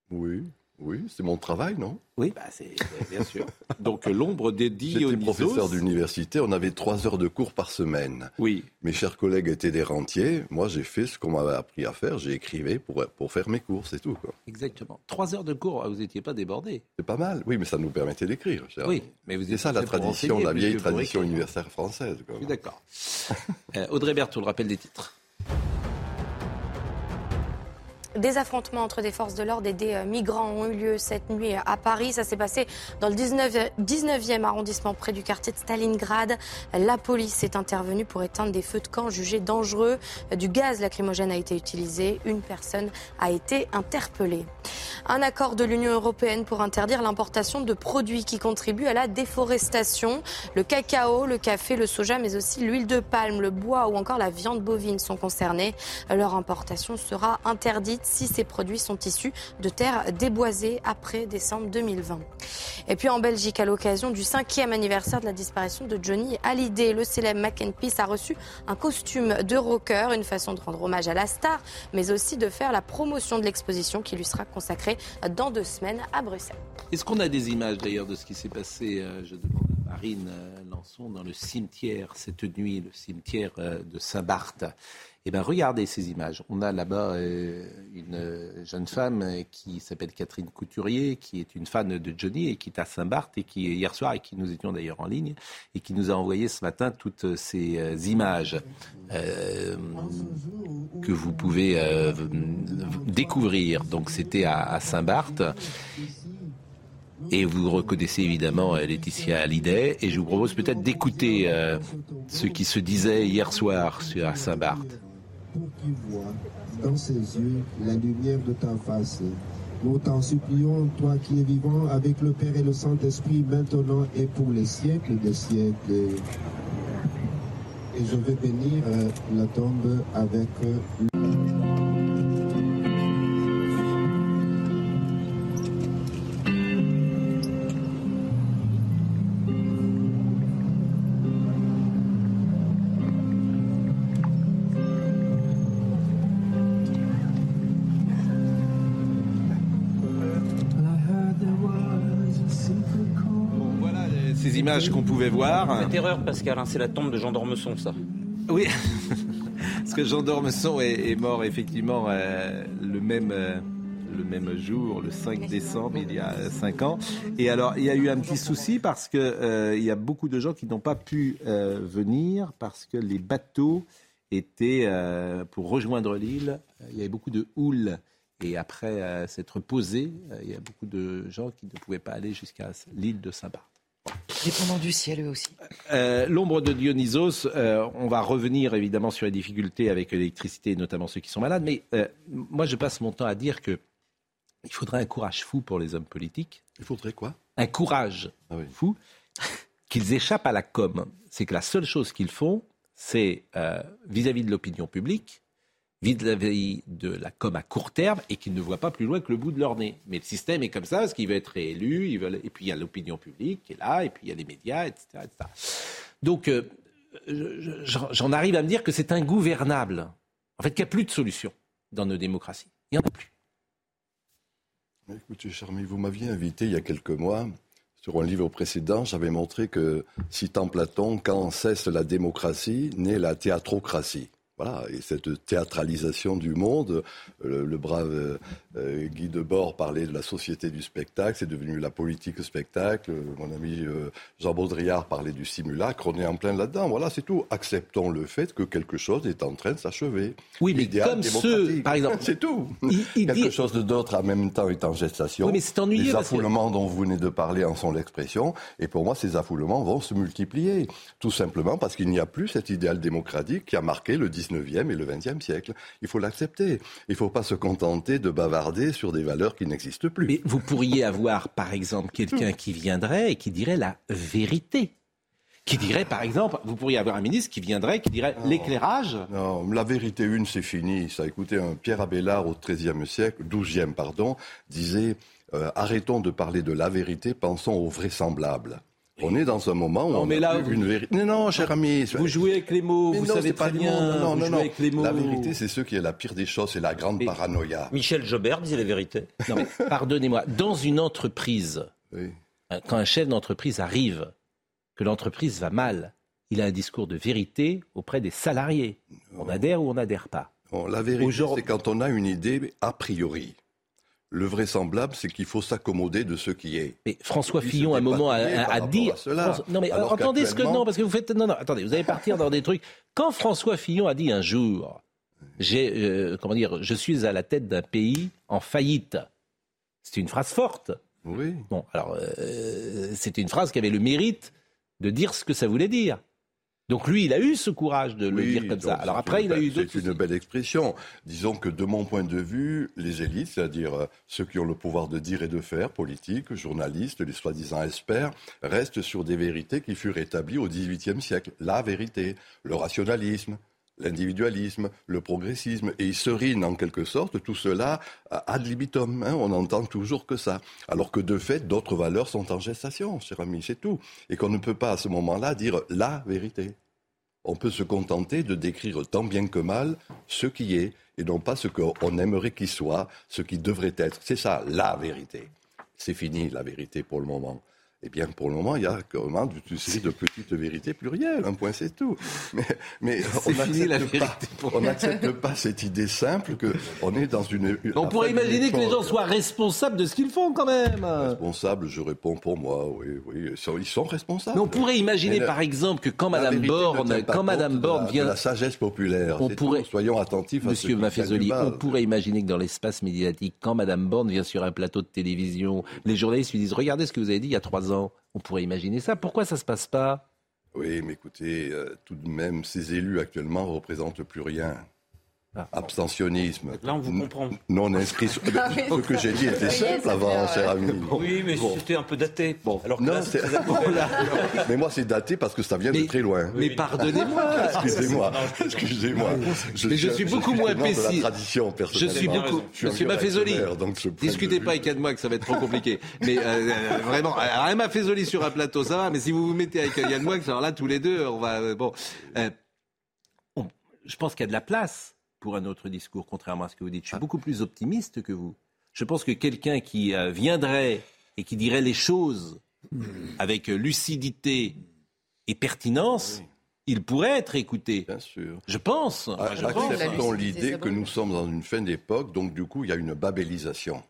Oui. Oui, c'est mon travail, non? Oui, bah c'est bien sûr. Donc l'ombre des Dionysos. J'étais professeur d'université, on avait trois heures de cours par semaine. Oui. Mes chers collègues étaient des rentiers. Moi, j'ai fait ce qu'on m'avait appris à faire. J'ai écrivé pour, pour faire mes cours, c'est tout. Quoi. Exactement. Trois heures de cours, vous n'étiez pas débordé. C'est pas mal, oui, mais ça nous permettait d'écrire. Oui, mais vous C'est ça la tradition, la vieille tradition universitaire française. Je suis d'accord. euh, Audrey Berthaud, le rappel des titres. Des affrontements entre des forces de l'ordre et des euh, migrants ont eu lieu cette nuit à Paris. Ça s'est passé dans le 19e arrondissement près du quartier de Stalingrad. La police est intervenue pour éteindre des feux de camp jugés dangereux. Du gaz lacrymogène a été utilisé. Une personne a été interpellée. Un accord de l'Union européenne pour interdire l'importation de produits qui contribuent à la déforestation. Le cacao, le café, le soja, mais aussi l'huile de palme, le bois ou encore la viande bovine sont concernés. Leur importation sera interdite si ces produits sont issus de terres déboisées après décembre 2020. Et puis en Belgique, à l'occasion du cinquième anniversaire de la disparition de Johnny Hallyday, le célèbre Peace a reçu un costume de rocker, une façon de rendre hommage à la star, mais aussi de faire la promotion de l'exposition qui lui sera consacrée dans deux semaines à Bruxelles. Est-ce qu'on a des images d'ailleurs de ce qui s'est passé, euh, je demande Marine euh, Lançon, dans le cimetière cette nuit, le cimetière euh, de Saint-Barth eh bien, regardez ces images. On a là-bas euh, une jeune femme qui s'appelle Catherine Couturier, qui est une fan de Johnny et qui est à Saint-Barth et qui, hier soir, et qui nous étions d'ailleurs en ligne, et qui nous a envoyé ce matin toutes ces images que vous pouvez découvrir. Donc, c'était à, Saint-Barth. Et vous reconnaissez évidemment Laetitia Hallyday. Et je vous propose peut-être d'écouter ce qui se disait hier soir à Saint-Barth pour qu'il voit dans ses yeux la lumière de ta face. Nous t'en supplions, toi qui es vivant avec le Père et le Saint-Esprit, maintenant et pour les siècles des siècles. Et je vais bénir euh, la tombe avec... qu'on pouvait voir. Cette erreur, Pascal, hein, c'est la tombe de Jean d'Ormesson, ça. Oui, parce que Jean d'Ormesson est, mort effectivement euh, le même. Euh, le même jour, le 5 décembre, il y a 5 ans. Et alors, il y a eu un petit souci parce que euh, il y a beaucoup de gens qui n'ont pas pu venir parce que les bateaux étaient pour rejoindre l'île. Il y avait beaucoup de houle. Et après s'être posé, il y a beaucoup de gens qui ne pouvaient pas aller jusqu'à l'île de Saint-Barth. Dépendant du ciel, eux aussi. Euh, l'ombre de Dionysos, euh, on va revenir évidemment sur les difficultés avec l'électricité, notamment ceux qui sont malades. Mais euh, moi, je passe mon temps à dire que il faudrait un courage fou pour les hommes politiques. Il faudrait quoi? Un courage ah fou qu'ils échappent à la com. C'est que la seule chose qu'ils font, c'est vis-à-vis de l'opinion publique, vis-à-vis de la com à court terme et qu'ils ne voient pas plus loin que le bout de leur nez. Mais le système est comme ça parce qu'il veut être réélu, ils veulent... et puis il y a l'opinion publique qui est là, et puis il y a les médias, etc. Donc euh, j'en arrive à me dire que c'est ingouvernable. En fait, qu'il n'y a plus de solution dans nos démocraties. Il n'y en a plus. Écoutez, Charmy, vous m'aviez invité il y a quelques mois sur un livre précédent, j'avais montré que, citant Platon, quand cesse la démocratie, naît la théatrocratie. Voilà, et cette théâtralisation du monde, le, brave euh, Guy Debord parlait de la société du spectacle, c'est devenu la politique spectacle. Mon ami euh, Jean Baudrillard parlait du simulacre, on est en plein là-dedans. Voilà, c'est tout. Acceptons le fait que quelque chose est en train de s'achever. Oui, mais comme ceux, par exemple, c'est tout. quelque chose d'autre en même temps est en gestation. Oui, mais c'est ennuyeux. Les affoulements dont vous venez de parler en sont l'expression, et pour moi, ces affoulements vont se multiplier, tout simplement parce qu'il n'y a plus cet idéal démocratique qui a marqué le 19e et le 20e siècle. Il faut l'accepter. Il ne faut pas se contenter de bavarder sur des valeurs qui n'existent plus. Mais vous pourriez avoir, par exemple, quelqu'un qui viendrait et qui dirait la vérité qui dirait, par exemple, vous pourriez avoir un ministre qui viendrait, qui dirait l'éclairage. Non, la vérité une, c'est fini. Ça, écoutez, un Pierre Abélard au XIIIe siècle, XIIe, pardon, disait euh, arrêtons de parler de la vérité, pensons au vraisemblable. On est dans un moment où on mais là, une vérité. Non, non, cher ami. Vous jouez avec les mots, vous savez très bien. Non, non, non. Avec les mots. La vérité, c'est ce qui est la pire des choses, c'est la grande paranoïa. Michel Jobert disait la vérité. Non, mais pardonnez-moi. Dans une entreprise, quand un chef d'entreprise arrive, que l'entreprise va mal, il a un discours de vérité auprès des salariés. On adhère ou on n'adhère pas. la vérité, c'est quand on a une idée a priori. Le vraisemblable, c'est qu'il faut s'accommoder de ce qui est. Mais François Fillon, à un moment, a, dit. Non, mais entendez ce que. Non, parce que vous faites. Non, non, attendez, vous allez partir dans des trucs. Quand François Fillon a dit un jour, j'ai, euh, comment dire, je suis à la tête d'un pays en faillite. C'est une phrase forte. Oui. Bon, alors, euh, c'était une phrase qui avait le mérite de dire ce que ça voulait dire. Donc lui, il a eu ce courage de le dire comme ça. Alors après, il a eu d'autres. C'est une belle expression. Disons que de mon point de vue, les élites, c'est-à-dire euh, ceux qui ont le pouvoir de dire et de faire, politiques, journalistes, les soi-disant experts, restent sur des vérités qui furent établies au XVIIIe siècle. La vérité, le rationalisme, l'individualisme, le progressisme, et ils en quelque sorte tout cela ad libitum. Hein, on n'entend toujours que ça. Alors que de fait, d'autres valeurs sont en gestation, cher ami, c'est tout. Et qu'on ne peut pas à ce moment-là dire la vérité. On peut se contenter de décrire tant bien que mal ce qui est, et non pas ce qu'on aimerait qu'il soit, ce qui devrait être. C'est ça, la vérité. C'est fini, la vérité, pour le moment. Eh bien, pour le moment, il y a comment une série de petites vérités plurielles. Un point, c'est tout. Mais, mais on n'accepte pas, pas cette idée simple qu'on est dans une. On pourrait imaginer que les gens soient responsables de ce qu'ils font, quand même. Responsables, je réponds pour moi. Oui, oui, ils sont, responsables. Mais on pourrait imaginer, par exemple, que quand Madame Borne, quand Madame Borne vient, de la sagesse populaire. On pourrait. Soyons attentifs. Monsieur Maffezoli, on pourrait imaginer que dans l'espace médiatique, quand Madame Borne vient sur un plateau de télévision, les journalistes lui disent "Regardez ce que vous avez dit il y a trois ans." On pourrait imaginer ça. Pourquoi ça ne se passe pas? Oui, mais écoutez, euh, tout de même, ces élus actuellement ne représentent plus rien. Ah. Abstentionnisme. Là, on vous comprend. Non inscrit. Ah ce que j'ai dit était simple avant, cher ami. Oui, mais c'était un peu daté. Bon, alors non, c'est... mais moi, c'est daté parce que ça vient de très loin. Mais pardonnez-moi. Excusez-moi. Excusez-moi. Je mais je suis, beaucoup moins pessimiste. tradition, je suis beaucoup. Monsieur Maffezoli, discutez pas avec Yann moi que ça va être trop compliqué. mais euh, euh, vraiment, un Maffezoli sur un plateau, ça va. Mais si vous vous mettez avec Yann Moix, alors là, tous les deux, on va. Euh, bon, je pense qu'il y a de la place pour un autre discours, contrairement à ce que vous dites. Je suis ah. beaucoup plus optimiste que vous. Je pense que quelqu'un qui euh, viendrait et qui dirait les choses avec lucidité et pertinence, il pourrait être écouté. Bien sûr. Je pense. Ah, acceptons l'idée que nous sommes dans une fin d'époque, donc du coup, il y a une babélisation.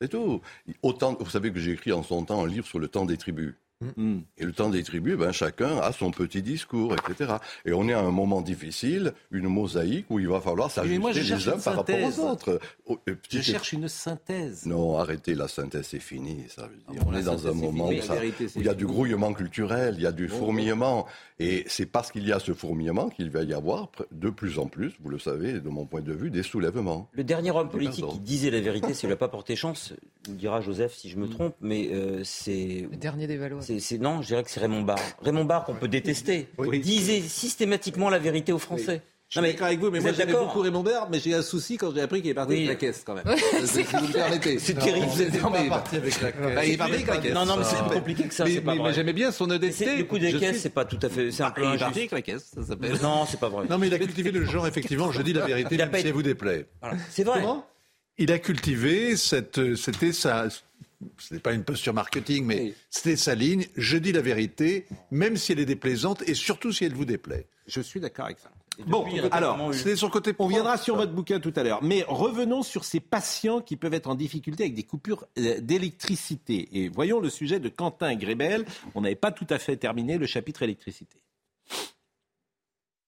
C'est tout. Autant, vous savez que j'ai écrit en son temps un livre sur le temps des tribus. Mm. Et le temps des tribus, ben, chacun a son petit discours, etc. Et on est à un moment difficile, une mosaïque où il va falloir s'ajuster les uns par rapport aux autres. Oh, euh, je cherche une synthèse. Non, arrêtez, la synthèse, c'est fini. Ça veut dire. Ah on est dans un moment où, il y a du grouillement culturel, il y a du fourmillement. Et c'est parce qu'il y a ce fourmillement qu'il va y avoir de plus en plus, vous le savez, de mon point de vue, des soulèvements. Le dernier homme politique qui disait la vérité, c'est le pas porté chance, nous dira Joseph si je me mm. trompe, mais euh, c'est... Le dernier des Valois non, je dirais que c'est Raymond Barre. Raymond Barre, qu'on peut détester, disait systématiquement la vérité aux Français. Je suis d'accord avec vous, mais moi j'aime beaucoup Raymond Barre, mais j'ai un souci quand j'ai appris qu'il est parti avec la caisse quand même. si vous me permettez. C'est terrible. Vous êtes pas parti avec la caisse. Bah, il est parti avec la caisse. Non, non, mais c'est plus compliqué que ça. Mais, mais, j'aimais bien son honnêteté. Le coup des caisses, c'est pas tout à fait. C'est un peu Il est parti avec la caisse, ça s'appelle. Non, c'est pas vrai. Non, mais il a cultivé le genre, effectivement, je dis la vérité, même si elle vous déplaît. C'est vrai. Comment Il a cultivé cette. C'était sa ce n'est pas une posture marketing, mais c'était sa ligne. Je dis la vérité, même si elle est déplaisante et surtout si elle vous déplaît. Je suis d'accord avec ça. Bon, alors, c'est son côté. On viendra sur votre bouquin tout à l'heure. Mais revenons sur ces patients qui peuvent être en difficulté avec des coupures euh, d'électricité. Et voyons le sujet de Quentin Grébel. On n'avait pas tout à fait terminé le chapitre électricité.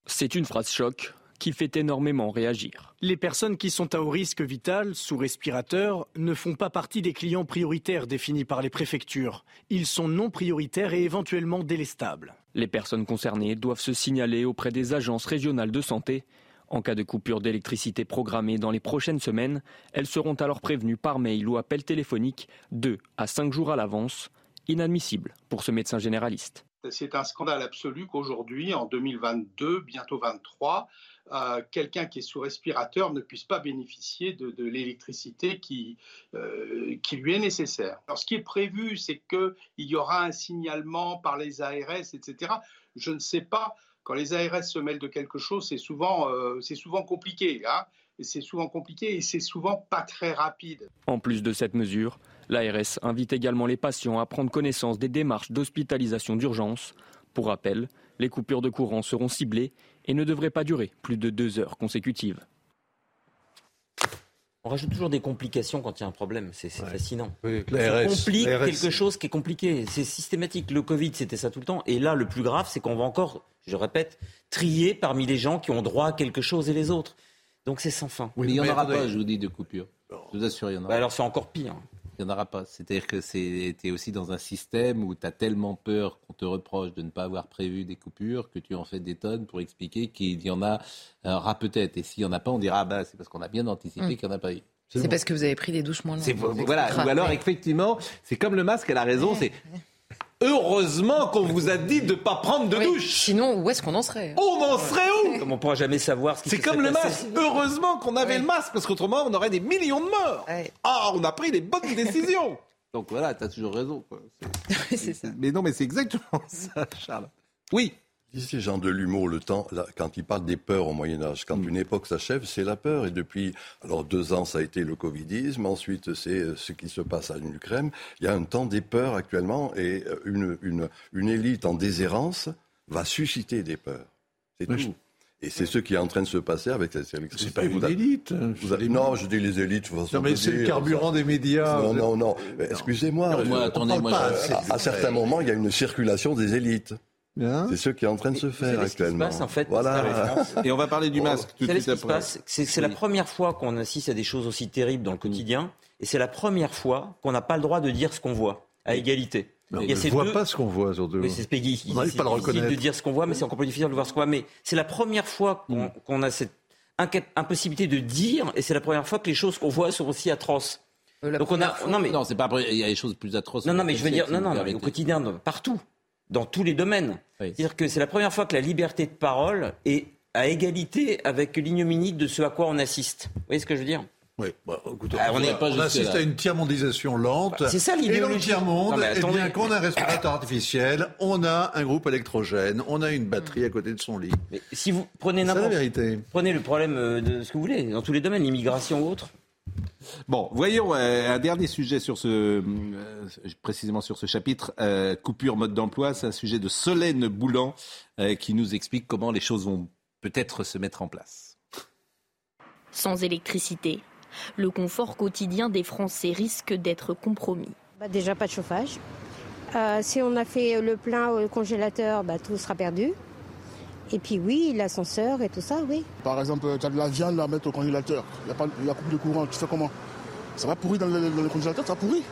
C'est une phrase choc qui fait énormément réagir. Les personnes qui sont à haut risque vital, sous respirateur, ne font pas partie des clients prioritaires définis par les préfectures. Ils sont non prioritaires et éventuellement délestables. Les personnes concernées doivent se signaler auprès des agences régionales de santé. En cas de coupure d'électricité programmée dans les prochaines semaines, elles seront alors prévenues par mail ou appel téléphonique 2 à 5 jours à l'avance. Inadmissible pour ce médecin généraliste. C'est un scandale absolu qu'aujourd'hui, en 2022, bientôt 23, euh, quelqu'un qui est sous respirateur ne puisse pas bénéficier de, l'électricité qui, euh, qui lui est nécessaire. Alors, ce qui est prévu, c'est qu'il y aura un signalement par les ARS, etc. Je ne sais pas. Quand les ARS se mêlent de quelque chose, c'est souvent, euh, souvent compliqué. Hein c'est souvent compliqué et c'est souvent pas très rapide. En plus de cette mesure, l'ARS invite également les patients à prendre connaissance des démarches d'hospitalisation d'urgence. Pour rappel, les coupures de courant seront ciblées et ne devrait pas durer plus de deux heures consécutives. On rajoute toujours des complications quand il y a un problème, c'est fascinant. Oui, on complique quelque chose qui est compliqué, c'est systématique. Le Covid, c'était ça tout le temps. Et là, le plus grave, c'est qu'on va encore, je répète, trier parmi les gens qui ont droit à quelque chose et les autres. Donc c'est sans fin. Oui, il n'y en aura pas, je vous dis, de coupure. Je vous assure, il y en aura. Bah alors c'est encore pire. Il n'y en aura pas. C'est-à-dire que tu es aussi dans un système où tu as tellement peur qu'on te reproche de ne pas avoir prévu des coupures que tu en fais des tonnes pour expliquer qu'il y en a, aura peut-être. Et s'il n'y en a pas, on dira ah bah, c'est parce qu'on a bien anticipé mm. qu'il n'y en a pas eu. C'est parce que vous avez pris des douches moins longues. Voilà. Ou alors, effectivement, c'est comme le masque, elle a raison, c'est Heureusement qu'on vous a dit de ne pas prendre de douche. Sinon, où est-ce qu'on en serait? On en serait où? Comme on pourra jamais savoir ce qui C'est comme le masque. Heureusement qu'on avait le masque, parce qu'autrement, on aurait des millions de morts. Ah, on a pris les bonnes décisions. Donc voilà, tu as toujours raison. C'est ça. Mais non, mais c'est exactement ça, Charles. Oui. Ici, Jean de l'humour, le temps, là, quand il parle des peurs au Moyen Âge, quand mm. une époque s'achève, c'est la peur. Et depuis, alors deux ans, ça a été le Covidisme, ensuite c'est euh, ce qui se passe à l'Ukraine. Il y a un temps des peurs actuellement, et euh, une, une, une élite en déshérence va susciter des peurs. C'est tout. Et c'est ce qui est en train de se passer avec cette sélection. C'est pas une élite. non, je dis les élites. Non, mais c'est le carburant des médias. Non, non, non. Excusez-moi. attendez, moi, à certains moments, il y a une circulation des élites. C'est ce qui est en train de se faire actuellement. en fait, voilà. Et on va parler du masque tout de suite après. C'est la première fois qu'on assiste à des choses aussi terribles dans le quotidien, et c'est la première fois qu'on n'a pas le droit de dire ce qu'on voit à égalité. on ne voit pas ce qu'on voit, surtout. Oui, c'est Peggy. On n'arrive pas le reconnaître. de dire ce qu'on voit, mais c'est encore plus difficile de voir ce qu'on voit. Mais c'est la première fois qu'on mm. a cette impossibilité de dire, et c'est la première fois que les choses qu'on voit sont aussi atroces. Euh, Donc on a, non mais non, c'est pas il y a des choses plus atroces. Non non mais je veux dire non non au quotidien partout dans tous les domaines. C'est-à-dire que c'est la première fois que la liberté de parole est à égalité avec l'ignominie de ce à quoi on assiste. Vous voyez ce que je veux dire? Oui, bah, écoutez, ah, on, assiste à une tiers-mondisation lente. C'est ça l'idéologie. Et dans le tiers-monde, eh bien, quand on a un respirateur artificiel, on a un groupe électrogène, on a une batterie à côté de son lit. Mais si vous prenez n'importe, prenez le problème euh, de ce que vous voulez, dans tous les domaines, l'immigration ou autre. Bon, voyons euh, un dernier sujet sur ce, euh, précisément sur ce chapitre, euh, coupure mode d'emploi. C'est un sujet de Solène Boulan qui nous explique comment les choses vont peut-être se mettre en place. Sans électricité, le confort quotidien des Français risque d'être compromis. Bah, déjà pas de chauffage. si on a fait le plein au congélateur, bah, tout sera perdu. Et puis oui, l'ascenseur et tout ça, oui. Par exemple, tu as de la viande à mettre au congélateur. Il y a, pas, il y a coupe de courant, tu sais comment? Ça va pourrir dans le, congélateur, ça va pourrir.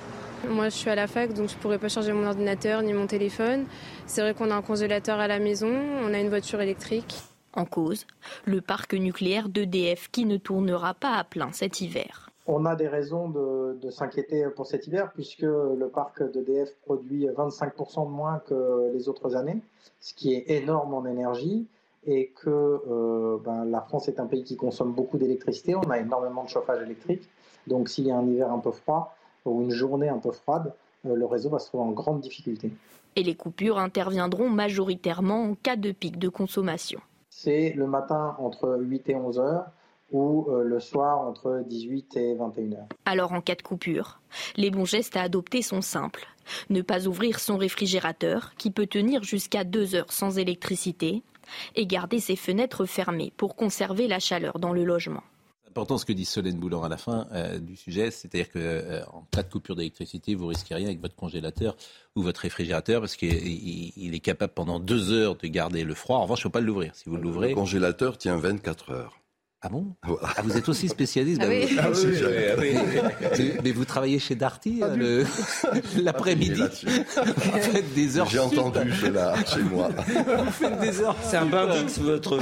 Moi, je suis à la fac, donc je ne pourrais pas charger mon ordinateur ni mon téléphone. C'est vrai qu'on a un congélateur à la maison, on a une voiture électrique. En cause, le parc nucléaire d'EDF qui ne tournera pas à plein cet hiver. On a des raisons de, de s'inquiéter pour cet hiver puisque le parc d'EDF produit 25% de moins que les autres années ce qui est énorme en énergie, et que euh, ben, la France est un pays qui consomme beaucoup d'électricité, on a énormément de chauffage électrique, donc s'il y a un hiver un peu froid ou une journée un peu froide, euh, le réseau va se trouver en grande difficulté. Et les coupures interviendront majoritairement en cas de pic de consommation. C'est le matin entre 8 et 11 heures ou euh, le soir entre 18 et 21 heures. Alors en cas de coupure, les bons gestes à adopter sont simples. Ne pas ouvrir son réfrigérateur, qui peut tenir jusqu'à deux heures sans électricité, et garder ses fenêtres fermées pour conserver la chaleur dans le logement. C'est important ce que dit Solène Boulan à la fin euh, du sujet, c'est-à-dire qu'en euh, cas de coupure d'électricité, vous risquez rien avec votre congélateur ou votre réfrigérateur parce qu'il est capable pendant deux heures de garder le froid. En revanche, il ne faut pas l'ouvrir. Si vous l'ouvrez, le congélateur tient 24 heures. Ah bon? Ah, Vous êtes aussi spécialiste ah oui. Ah mais, vous travaillez chez Darty euh, l'après-midi. Vous faites des heures J'ai entendu cela chez moi. Vous faites des heures C'est un bain votre...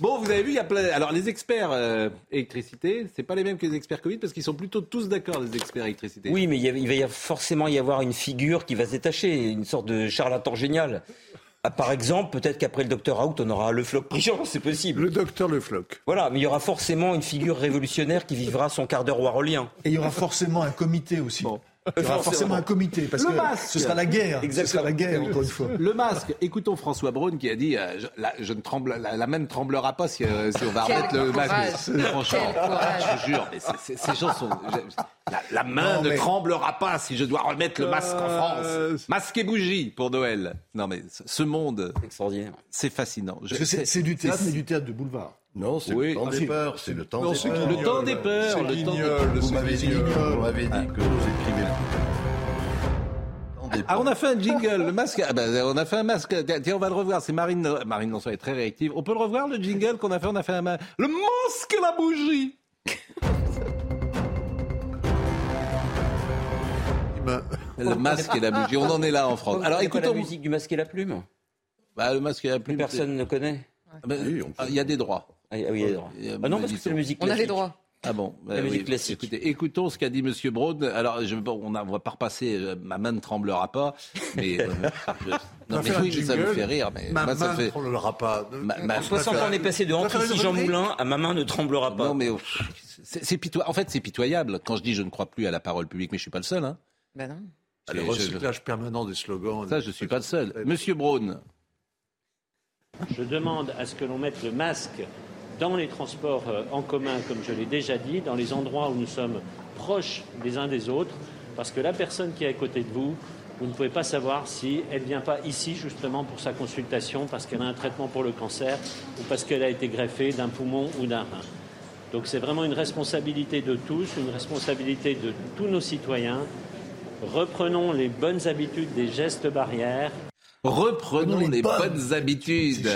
Bon, vous avez vu, il y a plein... Alors, les experts euh, électricité, c'est pas les mêmes que les experts Covid, parce qu'ils sont plutôt tous d'accord, les experts électricité. Oui, mais il, va y forcément y avoir une figure qui va se détacher, une sorte de charlatan génial. Ah, par exemple, peut-être qu'après le docteur Out, on aura le Floch Prigent, c'est possible. Le docteur Le Floch. Voilà, mais il y aura forcément une figure révolutionnaire qui vivra son quart d'heure warolien. Et il y aura forcément un comité aussi. Il y aura forcément un comité, parce que ce sera la guerre. Exactement. Ce sera la guerre, encore une fois. Le masque. Écoutons François Braun qui a dit euh, je, ne tremble, la, main ne tremblera pas si, euh, on va remettre le masque. Franchement, je vous jure, ces gens sont. la, main ne tremblera pas si je dois remettre le masque en euh, France. Masque et bougie pour Noël. Non, mais ce monde. Extraordinaire. C'est fascinant. C'est du théâtre, mais du théâtre de boulevard. Non, c'est le temps ah, des peurs. C'est le temps des peurs. Le temps des peurs. Vous m'avez dit, que vous écrivez le ah, on a fait un jingle, le masque. Ah, ben, on a fait un masque. Tiens, on va le revoir. C'est Marine. Marine non, est très réactive. On peut le revoir, le jingle qu'on a fait? On a fait un masque. Le masque, la bougie. le masque et la bougie. On en est là en France. Alors, écoutons la musique du masque et la plume? Bah, le masque et la plume. Personne ne connaît. Ah ben, il y a des droits. Ah, oui, il y a droits. Ah non, parce que c'est la musique. On a les droits. Ah bon La musique classique. Écoutez, écoutons ce qu'a dit Monsieur Braun. Alors, je, on ne va pas repasser, euh, ma main ne tremblera pas. Mais, euh, non, mais oui, ça me fait rire. Mais ma main fait... ne tremblera pas. Ma, ma, 60 ans, on est passé de Entre Jean Moulin à ma main ne tremblera pas. Non, mais c'est pitoyable. En fait, c'est pitoyable. Quand je dis je ne crois plus à la parole publique, mais je ne suis pas le seul. Hein. Ben non. Le recyclage permanent des slogans. Ça, je ne suis pas le seul. Monsieur Braun. Je demande à ce que l'on mette le masque dans les transports euh, en commun, comme je l'ai déjà dit, dans les endroits où nous sommes proches les uns des autres, parce que la personne qui est à côté de vous, vous ne pouvez pas savoir si elle ne vient pas ici justement pour sa consultation, parce qu'elle a un traitement pour le cancer ou parce qu'elle a été greffée d'un poumon ou d'un rein. Donc c'est vraiment une responsabilité de tous, une responsabilité de tous nos citoyens. Reprenons les bonnes habitudes des gestes barrières. Reprenons les, bonnes, habitudes.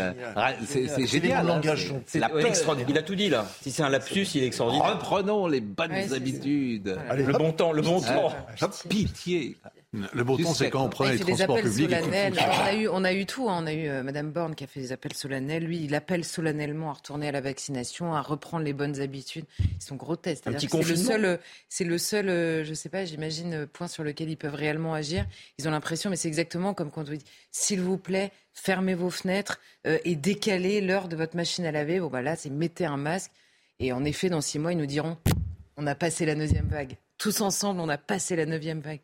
C'est génial. Hein, c'est la extraordinaire. Il a tout dit là. Si c'est un lapsus, il est extraordinaire. Reprenons les bonnes habitudes. le bon temps, le bon temps. Pitié. Le bon temps, c'est quand on prend les transports publics. on, a eu, on a eu tout. Hein. On a eu euh, Madame Borne qui a fait des appels solennels. Lui, il appelle solennellement à retourner à la vaccination, à reprendre les bonnes habitudes. Ils sont grotesques. C'est le seul, euh, c'est le seul, euh, je sais pas, j'imagine, point sur lequel ils peuvent réellement agir. Ils ont l'impression, mais c'est exactement comme quand on dit, s'il vous plaît, fermez vos fenêtres et décalez l'heure de votre machine à laver. Bon, bah là, c'est mettez un masque. Et en effet, dans six mois, ils nous diront, on a passé la neuvième vague. Tous ensemble, on a passé la neuvième vague.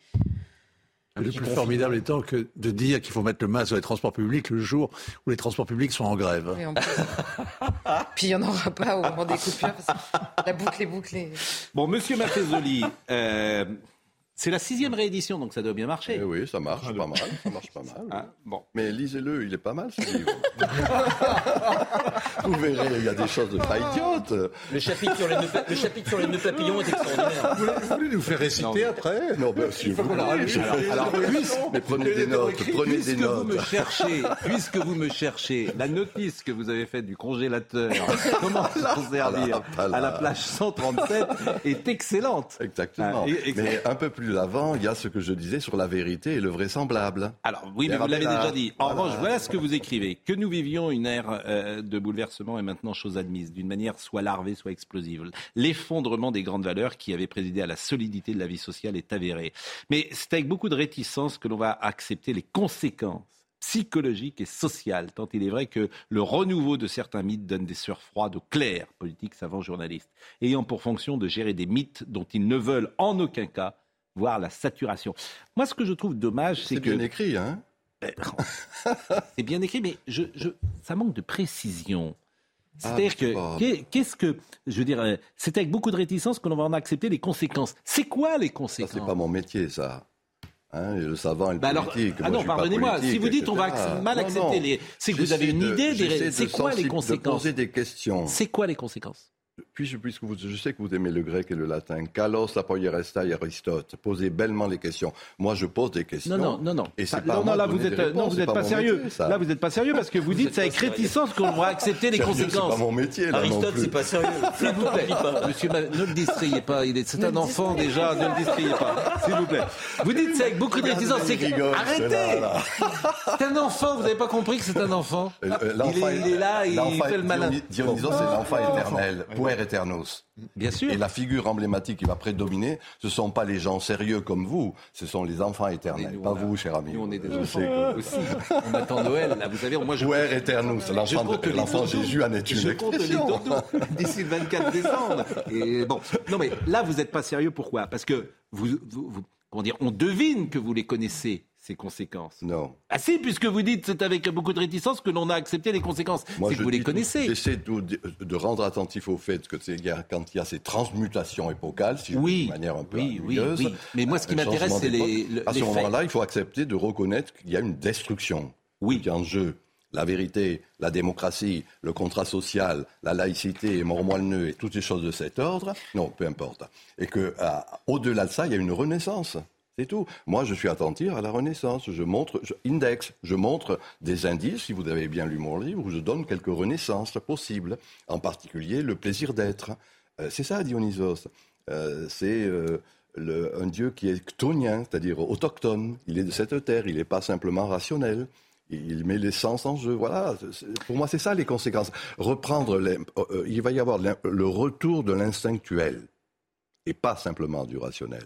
Le plus formidable étant que de dire qu'il faut mettre le masque sur les transports publics le jour où les transports publics sont en grève. Puis il n'y en aura pas au moment des coupures, parce que la boucle est bouclée. Bon, monsieur Maffezoli, euh, c'est la sixième réédition, donc ça doit bien marcher. Eh oui, ça marche pas mal. Ça marche pas mal. Ah, bon. Mais lisez-le, il est pas mal ce livre. Vous verrez, il y a des choses pas idiotes. Le chapitre sur les nœuds, le chapitre sur les nœuds papillons est extraordinaire. Vous voulez, nous faire réciter après Non, bien sûr. Alors, alors mais prenez des notes, prenez des notes. Vous me cherchez, puisque vous me cherchez la notice que vous avez faite du congélateur, comment s'en servir à la plage 137 est excellente. Exactement. Ah, mais un peu plus plus avant, il y a ce que je disais sur la vérité et le vraisemblable. Alors oui, mais vous l'avez déjà dit. En revanche, voilà ce que vous écrivez. Que nous vivions une ère euh, de bouleversement est maintenant chose admise, d'une manière soit larvée, soit explosive. L'effondrement des grandes valeurs qui avaient présidé à la solidité de la vie sociale est avéré. Mais c'est avec beaucoup de réticence que l'on va accepter les conséquences psychologiques et sociales, tant il est vrai que le renouveau de certains mythes donne des sueurs froides aux clercs, politiques, savants, journalistes, ayant pour fonction de gérer des mythes dont ils ne veulent en aucun cas voir la saturation. Moi, ce que je trouve dommage, c'est que... C'est bien écrit, hein eh, C'est bien écrit, mais je, je, ça manque de précision. Ah, C'est-à-dire que, qu'est-ce que, je veux dire, euh, c'est avec beaucoup de réticence que l'on va en accepter les conséquences. C'est quoi les conséquences Ça, c'est pas mon métier, ça. Hein, le savant et le bah politique. ah non, pardonnez-moi. Si vous dites on va mal accepter les, c'est que vous avez une idée des. C'est quoi les conséquences poser des questions. C'est quoi les conséquences? Puis, puisque vous, je sais que vous aimez le grec et le latin, Kalos, Apoieresta et Aristote, posez bellement les questions. Moi, je pose des questions. Non, non, non, non. Et c'est pas non, là, vous êtes, non, vous n'êtes pas, sérieux. là, vous n'êtes pas sérieux parce que vous, dites c'est avec réticence qu'on va accepter les conséquences. C'est pas mon métier, là. Aristote, c'est pas sérieux. S'il vous plaît. Monsieur, ne le distrayez pas. C'est un enfant déjà. Ne le distrayez pas. S'il vous plaît. Vous dites c'est avec beaucoup de réticence. Arrêtez. C'est un enfant. Vous n'avez pas compris que c'est un enfant. Il est là, il fait le malin. Dionysos, c'est l'enfant éternel puer aeternus. Bien sûr. Et la figure emblématique qui va prédominer, ce ne sont pas les gens sérieux comme vous, ce sont les enfants éternels. pas vous, cher ami. Nous, on est des enfants aussi. On attend Noël, là, vous savez, moi je... Puer aeternus, l'enfant Jésus en est une Je compte les d'ici le 24 décembre. Et bon, non mais là, vous n'êtes pas sérieux, pourquoi? Parce que vous, vous, vous, comment dire, on devine que vous les connaissez ces conséquences. Non. Ah si, puisque vous dites c'est avec beaucoup de réticence que l'on a accepté les conséquences. C'est que vous les connaissez. J'essaie de, rendre attentif au fait que c'est quand il y a ces transmutations épocales, si oui, de manière un peu oui, oui, oui, Mais moi, ce qui m'intéresse, c'est les, À ce moment-là, il faut accepter de reconnaître qu'il y a une destruction. Oui. Qui est en jeu la vérité, la démocratie, le contrat social, la laïcité, mort-moi-le-nœud et toutes les choses de cet ordre, non, peu importe. Et que au-delà de ça, il y a une renaissance. C'est tout. Moi, je suis attentif à la Renaissance. Je montre, index, je montre des indices. Si vous avez bien lu mon livre, où je donne quelques renaissances possibles. En particulier, le plaisir d'être. Euh, c'est ça, Dionysos. Euh, c'est euh, un Dieu qui est chtonien, c'est-à-dire autochtone. Il est de cette terre, il n'est pas simplement rationnel. Il met l'essence en jeu. Voilà, pour moi, c'est ça les conséquences. Reprendre, les, il va y avoir le retour de l'instinctuel et pas simplement du rationnel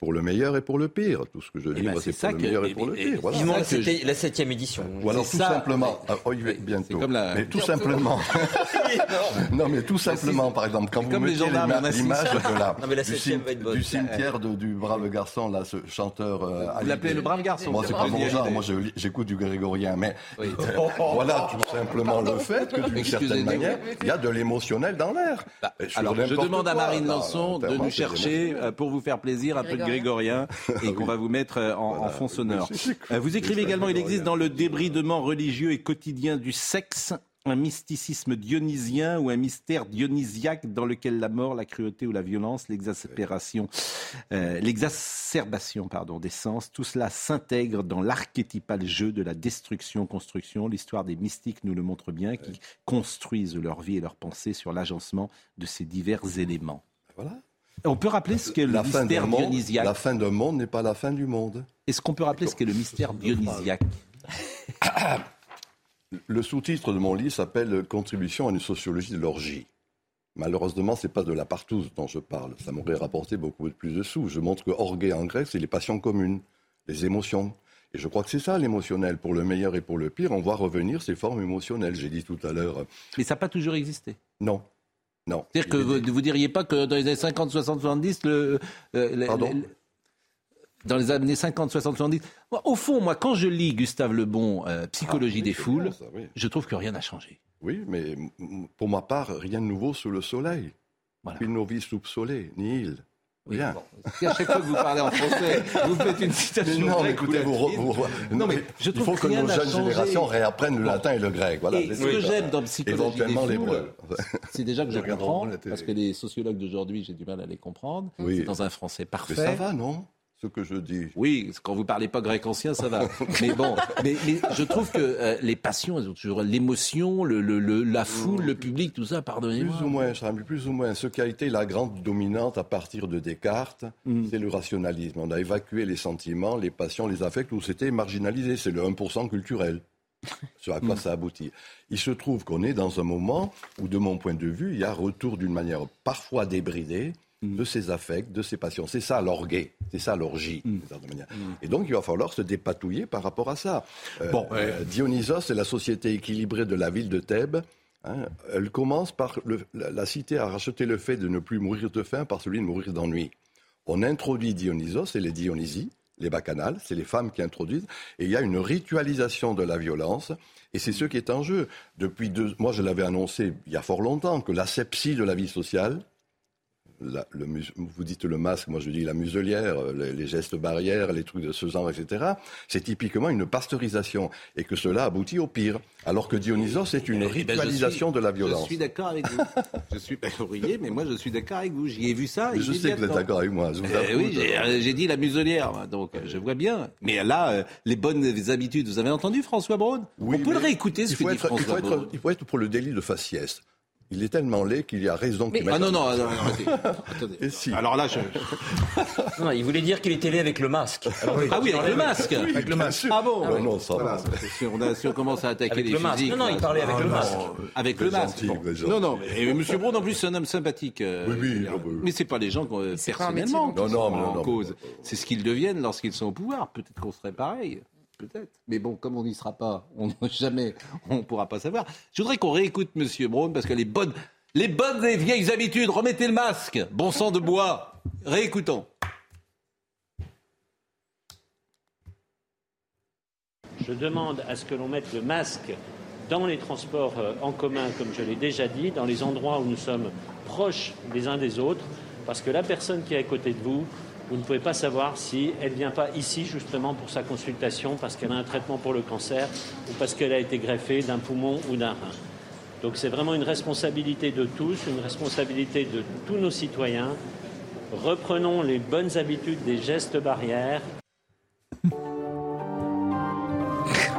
pour le meilleur et pour le pire. Tout ce que je eh dis, ben, c'est pour le meilleur et pour le pire. Voilà. C'était la septième édition. Ou alors tout simplement, ah, oh, bientôt. Comme la... Mais tout simplement. non, mais tout simplement, par exemple, quand vous mettez l'image de la, du, cimetière du brave garçon, là, ce chanteur. Euh, vous l'appelez le brave garçon. Moi, c'est pas mon genre. Moi, j'écoute du grégorien, mais voilà tout simplement le fait que d'une certaine manière, il y a de l'émotionnel dans l'air. Bah, alors, je demande à Marine Lançon de nous chercher euh, pour vous faire plaisir un peu de grégorien et qu'on va vous mettre euh, en, fond sonore. Euh, vous écrivez également, il existe dans le débridement religieux et quotidien du sexe un mysticisme dionysien ou un mystère dionysiaque dans lequel la mort, la cruauté ou la violence, l'exaspération, euh, l'exacerbation pardon, des sens, tout cela s'intègre dans l'archétypal jeu de la destruction-construction. L'histoire des mystiques nous le montre bien, qui construisent leur vie et leur pensée sur l'agencement de ces divers éléments. Voilà. On peut rappeler ce qu'est le mystère dionysiaque. La fin d'un monde n'est pas la fin du monde. Est-ce qu'on peut rappeler ce qu'est le mystère dionysiaque Le sous-titre de mon livre s'appelle Contribution à une sociologie de l'orgie. Malheureusement, ce n'est pas de la partouze dont je parle. Ça m'aurait rapporté beaucoup plus de sous. Je montre que orgue en grec, c'est les passions communes, les émotions. Et je crois que c'est ça l'émotionnel. Pour le meilleur et pour le pire, on voit revenir ces formes émotionnelles. J'ai dit tout à l'heure. Mais ça n'a pas toujours existé. Non. Non. C'est-à-dire que vous ne diriez pas que dans les années 50, 60, 70, le, dans les années 50, 60, 70. Au fond, moi, quand je lis Gustave Lebon, euh, Psychologie ah, des foules, je trouve que rien n'a changé. Oui, mais pour ma part, rien de nouveau sous le soleil. Voilà. Puis nos vies soupçolées, ni île. Bien. Si à chaque fois que vous parlez en français, vous faites une citation. Non, mais écoutez, vous, non, mais je trouve il faut que, nos jeunes générations réapprennent le latin et le grec. Voilà. Et ce que j'aime dans psychologie des foules, c'est déjà que je comprends, parce que les sociologues d'aujourd'hui, j'ai du mal à les comprendre. C'est dans un français parfait. Mais ça va, non? Ce que je dis. Oui, quand vous parlez pas grec ancien, ça va. mais bon, mais, je trouve que euh, les passions, elles ont toujours l'émotion, le, la foule, le public, tout ça, pardonnez-moi. Plus ou moins, plus ou moins. Ce qui a été la grande dominante à partir de Descartes, mm. c'est le rationalisme. On a évacué les sentiments, les passions, les affects, où c'était marginalisé. C'est le 1% culturel. Ce à quoi mm. ça aboutit. Il se trouve qu'on est dans un moment où, de mon point de vue, il y a retour d'une manière parfois débridée Mm. de ses affects, de ses passions. C'est ça l'orgueil, c'est ça l'orgie. Mm. Et donc il va falloir se dépatouiller par rapport à ça. Euh, bon, euh, Dionysos est la société équilibrée de la ville de Thèbes. Hein. elle commence par la, cité à racheter le fait de ne plus mourir de faim par celui de mourir d'ennui. On introduit Dionysos et les Dionysies, les bacchanales, c'est les femmes qui introduisent, et il y a une ritualisation de la violence, et c'est ce qui est en jeu. Depuis deux, moi je l'avais annoncé il y a fort longtemps que l'asepsie de la vie sociale, le, vous dites le masque, moi je dis la muselière, euh, les, gestes barrières, les trucs de ce genre, etc. C'est typiquement une pasteurisation et que cela aboutit au pire. Alors que Dionysos, c'est une eh ben, ritualisation de la violence. Je suis d'accord avec vous. je suis pas mais moi je suis d'accord avec vous. J'y ai vu ça. je sais que vous êtes d'accord avec moi. Eh oui, euh, j'ai dit la muselière, donc je vois bien. Mais là, euh, les bonnes habitudes, vous avez entendu François Braun? Oui, On peut le réécouter ce que dit François il faut, être, il faut être pour le délit de faciès. Il est tellement laid qu'il y a raison qu'il Ah non, non, non, attendez. Et si. Alors là, je... non, il voulait dire qu'il était laid avec le masque. ah oui, avec le masque. avec le masque. Ah bon Non, non, ça va. Si on, a, si on commence à attaquer les physiques... Non, non, il parlait avec le masque. Avec le masque. Non, non, et M. Braun, en plus, c'est un homme sympathique. Euh, oui, oui. Mais c'est pas les gens personnellement qui sont en cause. C'est ce qu'ils deviennent lorsqu'ils sont au pouvoir. Peut-être qu'on serait pareil peut-être. Mais bon, comme on n'y sera pas, on jamais, on ne pourra pas savoir. Je voudrais qu'on réécoute Monsieur Braun parce que les bonnes, les bonnes et vieilles habitudes, remettez le masque, bon sang de bois. Réécoutons. Je demande à ce que l'on mette le masque dans les transports euh, en commun, comme je l'ai déjà dit, dans les endroits où nous sommes proches les uns des autres, parce que la personne qui est à côté de vous, vous ne pouvez pas savoir si elle ne vient pas ici justement pour sa consultation parce qu'elle a un traitement pour le cancer ou parce qu'elle a été greffée d'un poumon ou d'un rein. Donc c'est vraiment une responsabilité de tous, une responsabilité de tous nos citoyens. Reprenons les bonnes habitudes des gestes barrières.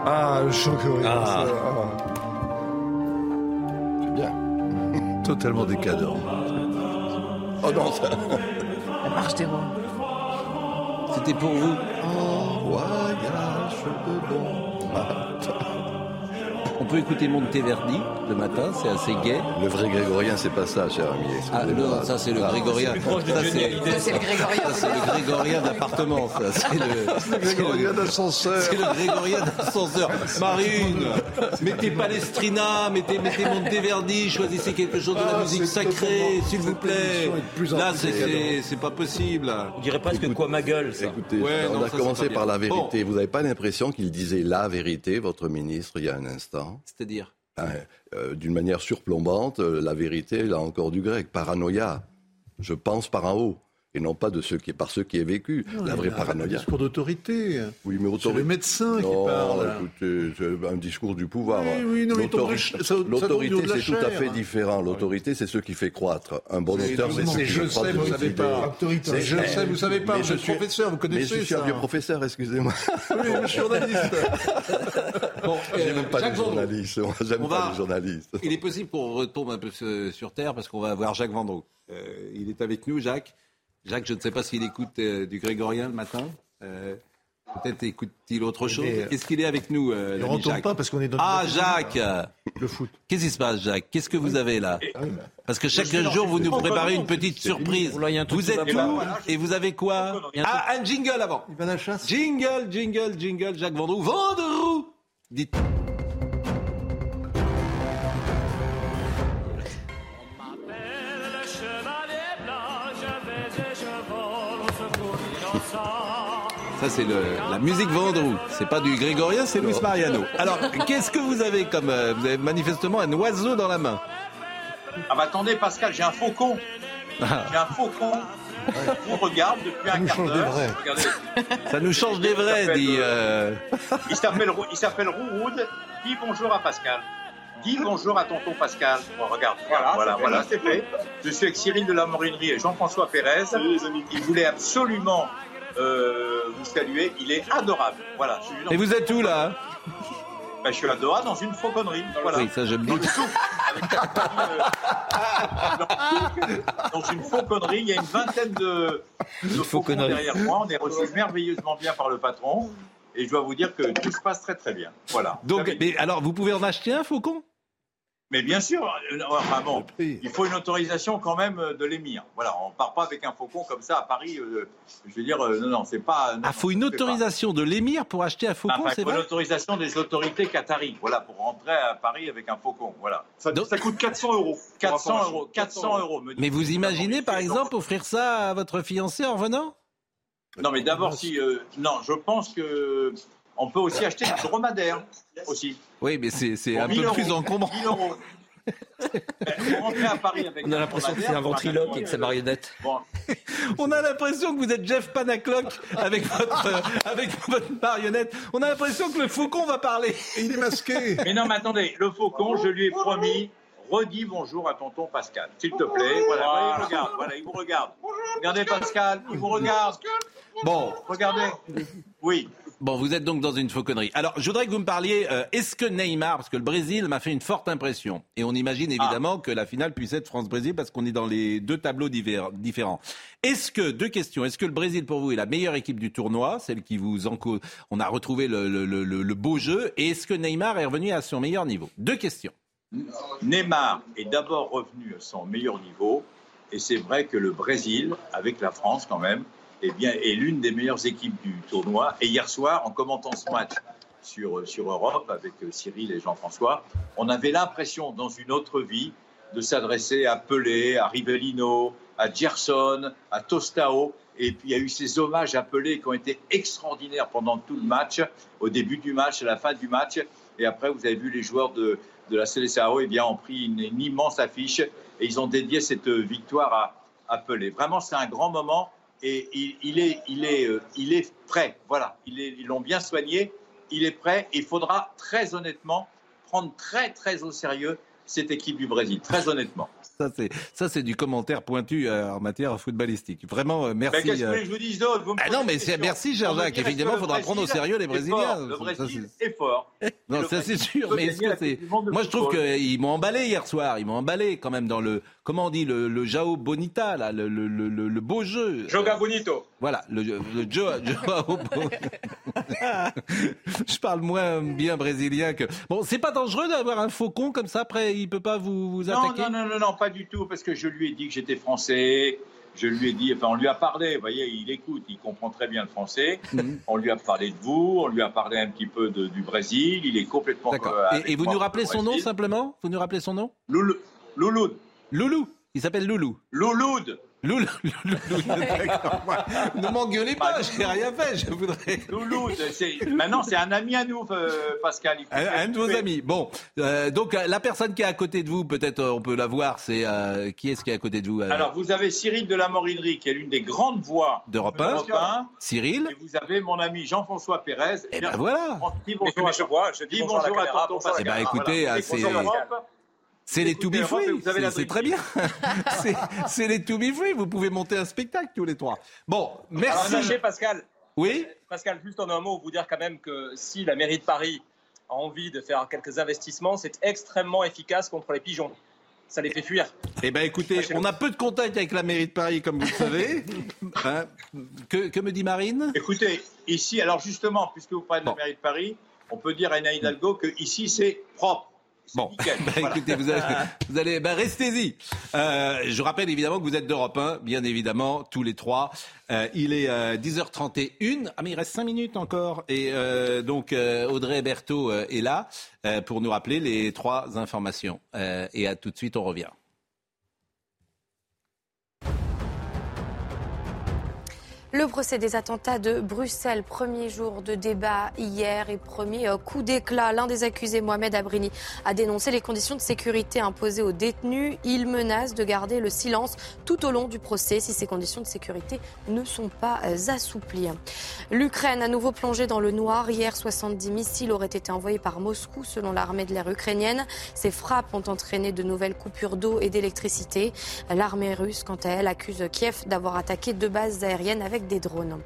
Ah, le choc ah. C'est bien. Totalement décadent. Oh non, ça... La marche des rois. C'était pour vous. En voyage de bon on peut écouter Monteverdi le matin, c'est assez gai. Le vrai grégorien, c'est pas ça, cher ami. Ah non, ça c'est le grégorien. Ça c'est le grégorien. c'est le grégorien d'appartement. C'est le, grégorien d'ascenseur. C'est le grégorien d'ascenseur. Marine, mettez Palestrina, mettez, mettez Monteverdi, choisissez quelque chose de la ah, musique sacrée, s'il vous plaît. Là, c'est pas possible. On dirait presque quoi ma gueule, ça. Écoutez, on a commencé par la vérité. Vous n'avez pas l'impression qu'il disait la vérité, votre ministre, il y a un instant? C'est-à-dire? Ben, euh, D'une manière surplombante, euh, la vérité, là encore du grec, paranoïa. Je pense par en haut et non pas de ceux qui, par ceux qui aient vécu la vraie paranoïa. Un discours d'autorité. Oui, mais autorité. C'est le médecin qui parle. Écoutez, un discours du pouvoir. Oui, L'autorité, c'est tout à fait différent. L'autorité, c'est ce qui fait croître. Un bon auteur, c'est ce qui je sais, vous savez pas. Je sais, vous savez pas. Je suis professeur, vous connaissez mais je suis un vieux professeur, excusez-moi. Oui, je suis journaliste. bon, J'aime pas les journalistes. J'aime pas les journalistes. Il est possible qu'on retombe un peu sur terre parce qu'on va avoir Jacques Vendroux. Euh, il est avec nous, Jacques. Jacques, je ne sais pas s'il écoute euh, du grégorien le matin. Euh, peut-être écoute-t-il autre chose. Qu'est-ce qu'il est avec nous euh, Il ne retourne pas parce qu'on est dans Ah, Jacques Le foot. Qu'est-ce qui se passe, Jacques? Qu'est-ce que vous avez là? Parce que chaque jour, vous nous préparez une petite surprise. Vous êtes où Et vous avez quoi? Ah, un jingle avant. Il va à la chasse. Jingle, jingle, jingle, Jacques Vendroux. Vendroux Dites. Ça, c'est la musique Vendroux. C'est pas du grégorien, c'est Luis Mariano. Alors, qu'est-ce que vous avez comme. Euh, vous avez manifestement un oiseau dans la main. Ah bah attendez, Pascal, j'ai un faucon. J'ai un faucon. On regarde depuis un quart d'heure. Ça nous change des vrais, dit. Euh... Il s'appelle Rouwood. Dis bonjour à Pascal. Dis bonjour à tonton Pascal. regarde, voilà, voilà, voilà, c'est fait. Je suis avec Cyril de la Morinerie et Jean-François Pérez. Il voulait absolument euh, vous saluer. Il est adorable. Voilà. Et vous êtes où là ben, je suis Doha dans une fauconnerie. Voilà. Oui, ça j'aime bien. Dans une fauconnerie, il y a une vingtaine de, de faucons derrière moi. On est reçu merveilleusement bien par le patron. Et je dois vous dire que tout se passe très très bien. Voilà. Donc, mais alors, vous pouvez en acheter un faucon? Mais bien sûr, euh, enfin bon, il faut une autorisation quand même euh, de l'émir. Voilà, on part pas avec un faucon comme ça à Paris. Euh, je veux dire, non, non, c'est pas. ah, faut une autorisation de l'émir pour acheter un faucon, c'est vrai. Une autorisation des autorités qataries. Voilà, pour rentrer à Paris avec un faucon. Voilà. Ça, ça coûte 400 euros. 400 euros. 400 euros. mais vous imaginez, par exemple, offrir ça à votre fiancé en venant? Non, mais d'abord, si, non, je pense que on peut aussi acheter des dromadaires aussi. Oui, mais c'est un peu plus encombrant. à Paris avec On a l'impression que c'est un ventriloque et que c'est marionnette. On a l'impression que vous êtes Jeff Panaclock avec votre, euh, avec votre marionnette. On a l'impression que le faucon va parler. il est masqué. Mais non, mais attendez, le faucon, je lui ai promis redis bonjour à tonton Pascal, s'il te plaît. Voilà, il regarde, voilà, il vous regarde. Regardez Pascal, il vous regarde. Bon, regardez. Oui. Bon, vous êtes donc dans une fauconnerie. Alors, je voudrais que vous me parliez, euh, est-ce que Neymar, parce que le Brésil m'a fait une forte impression, et on imagine évidemment que la finale puisse être France-Brésil parce qu'on est dans les deux tableaux différents. Est-ce que, deux questions, est-ce que le Brésil pour vous est la meilleure équipe du tournoi, celle qui vous enco... on a retrouvé le, le beau jeu, et est-ce que Neymar est revenu à son meilleur niveau? Deux questions. Neymar est d'abord revenu à son meilleur niveau, et c'est vrai que le Brésil, avec la France quand même, eh bien, est l'une des meilleures équipes du tournoi. Et hier soir, en commentant ce match sur, sur Europe avec Cyril et Jean-François, on avait l'impression, dans une autre vie, de s'adresser à Pelé, à Rivellino, à Gerson, à Tostao. Et puis il y a eu ces hommages à Pelé qui ont été extraordinaires pendant tout le match, au début du match, à la fin du match. Et après, vous avez vu les joueurs de, de la Seleção eh bien, ont pris une, immense affiche et ils ont dédié cette victoire à, à Pelé. Vraiment, c'est un grand moment et il, est, il, est, euh, il est prêt. Voilà, ils l'ont bien soigné, il est prêt. Il faudra très honnêtement prendre très très au sérieux cette équipe du Brésil, très honnêtement. Ça, c'est, ça, du commentaire pointu euh, en matière footballistique. Vraiment, euh, merci. qu'est-ce que euh. je vous dis d'autre ah Non, mais merci, Jacques. Évidemment, il faudra prendre au sérieux les Brésiliens. Le Brésil est fort. Non, ça, c'est sûr. Mais moi, je trouve qu'ils m'ont emballé hier soir. Ils m'ont emballé quand même dans le, comment on dit, le, le Jao Bonita, là, le, le, le, beau jeu? Joga Bonito. Voilà, le, Joao Je parle moins bien brésilien que. Bon, c'est pas dangereux d'avoir un faucon comme ça. Après, il peut pas vous, vous attaquer? Non, non, non, non, pas du tout, parce que je lui ai dit que j'étais français. Je lui ai dit, enfin, on lui a parlé. Vous voyez, il écoute, il comprend très bien le français. Mhm. On lui a parlé de vous, on lui a parlé un petit peu de, du Brésil. Il est complètement. D'accord. Euh, et, vous nous rappelez son nom simplement? Vous nous rappelez son nom? Loulou. Louloud. Loulou. Il s'appelle Loulou. Louloud. Loulou, ne m'engueulez pas, je n'ai rien fait, je voudrais. Loulou, maintenant c'est un ami à nous, euh, Pascal. Un, de vos amis. Bon, euh, donc la personne qui est à côté de vous, peut-être euh, on peut la voir, c'est qui est-ce qui est à côté de vous Alors vous avez Cyril de la Moridrie, qui est l'une des grandes voix d'Europe 1. Cyril. Et vous avez mon ami Jean-François Pérez. Et eh ben voilà. Dis bonjour, à, je dis bonjour à, la Eh ben écoutez, c'est. C'est les To Be Free, c'est très bien. c'est les To Be Free, vous pouvez monter un spectacle tous les trois. Bon, merci. Alors, Pascal. Oui Pascal, juste en un mot, vous dire quand même que si la mairie de Paris a envie de faire quelques investissements, c'est extrêmement efficace contre les pigeons. Ça les fait fuir. Eh bien, écoutez, on a peu de contact avec la mairie de Paris, comme vous le savez. Hein que, que, me dit Marine? Écoutez, ici, alors justement, puisque vous parlez de la mairie de Paris, on peut dire à Ina Hidalgo que ici c'est propre. Bon, bah, écoutez, vous allez, vous allez bah, restez-y. Euh, je rappelle évidemment que vous êtes d'Europe 1, bien évidemment, tous les trois. Euh, il est 10h31. Euh, ah, mais il reste 5 minutes encore. Et donc, Audrey Berthaud est là pour nous rappeler les trois informations. et à tout de suite, on revient. Le procès des attentats de Bruxelles, premier jour de débat hier et premier euh, coup d'éclat. L'un des accusés, Mohamed Abrini, a dénoncé les conditions de sécurité imposées aux détenus. Il menace de garder le silence tout au long du procès si ces conditions de sécurité ne sont pas euh, assouplies. L'Ukraine a nouveau plongé dans le noir. Hier, 70 missiles auraient été envoyés par Moscou selon l'armée de l'air ukrainienne. Ces frappes ont entraîné de nouvelles coupures d'eau et d'électricité. L'armée russe, quant à elle, accuse Kiev d'avoir attaqué deux bases aériennes avec des drones.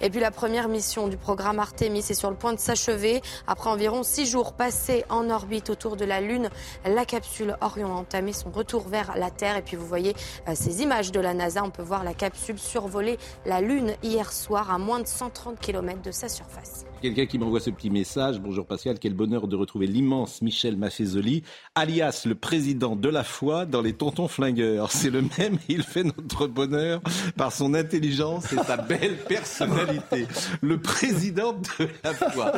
Et puis la première mission du programme Artemis est sur le point de s'achever. Après environ six jours passés en orbite autour de la Lune, la capsule Orion a entamé son retour vers la Terre. Et puis vous voyez euh, ces images de la NASA. On peut voir la capsule survoler la Lune hier soir à moins de 130 km de sa surface. Quelqu'un qui m'envoie ce petit message. Bonjour Pascal, quel bonheur de retrouver l'immense Michel Maffezoli, alias le président de la foi dans les tontons flingueurs. C'est le même, il fait notre bonheur par son intelligence et sa belle personnalité. Le président de la foi.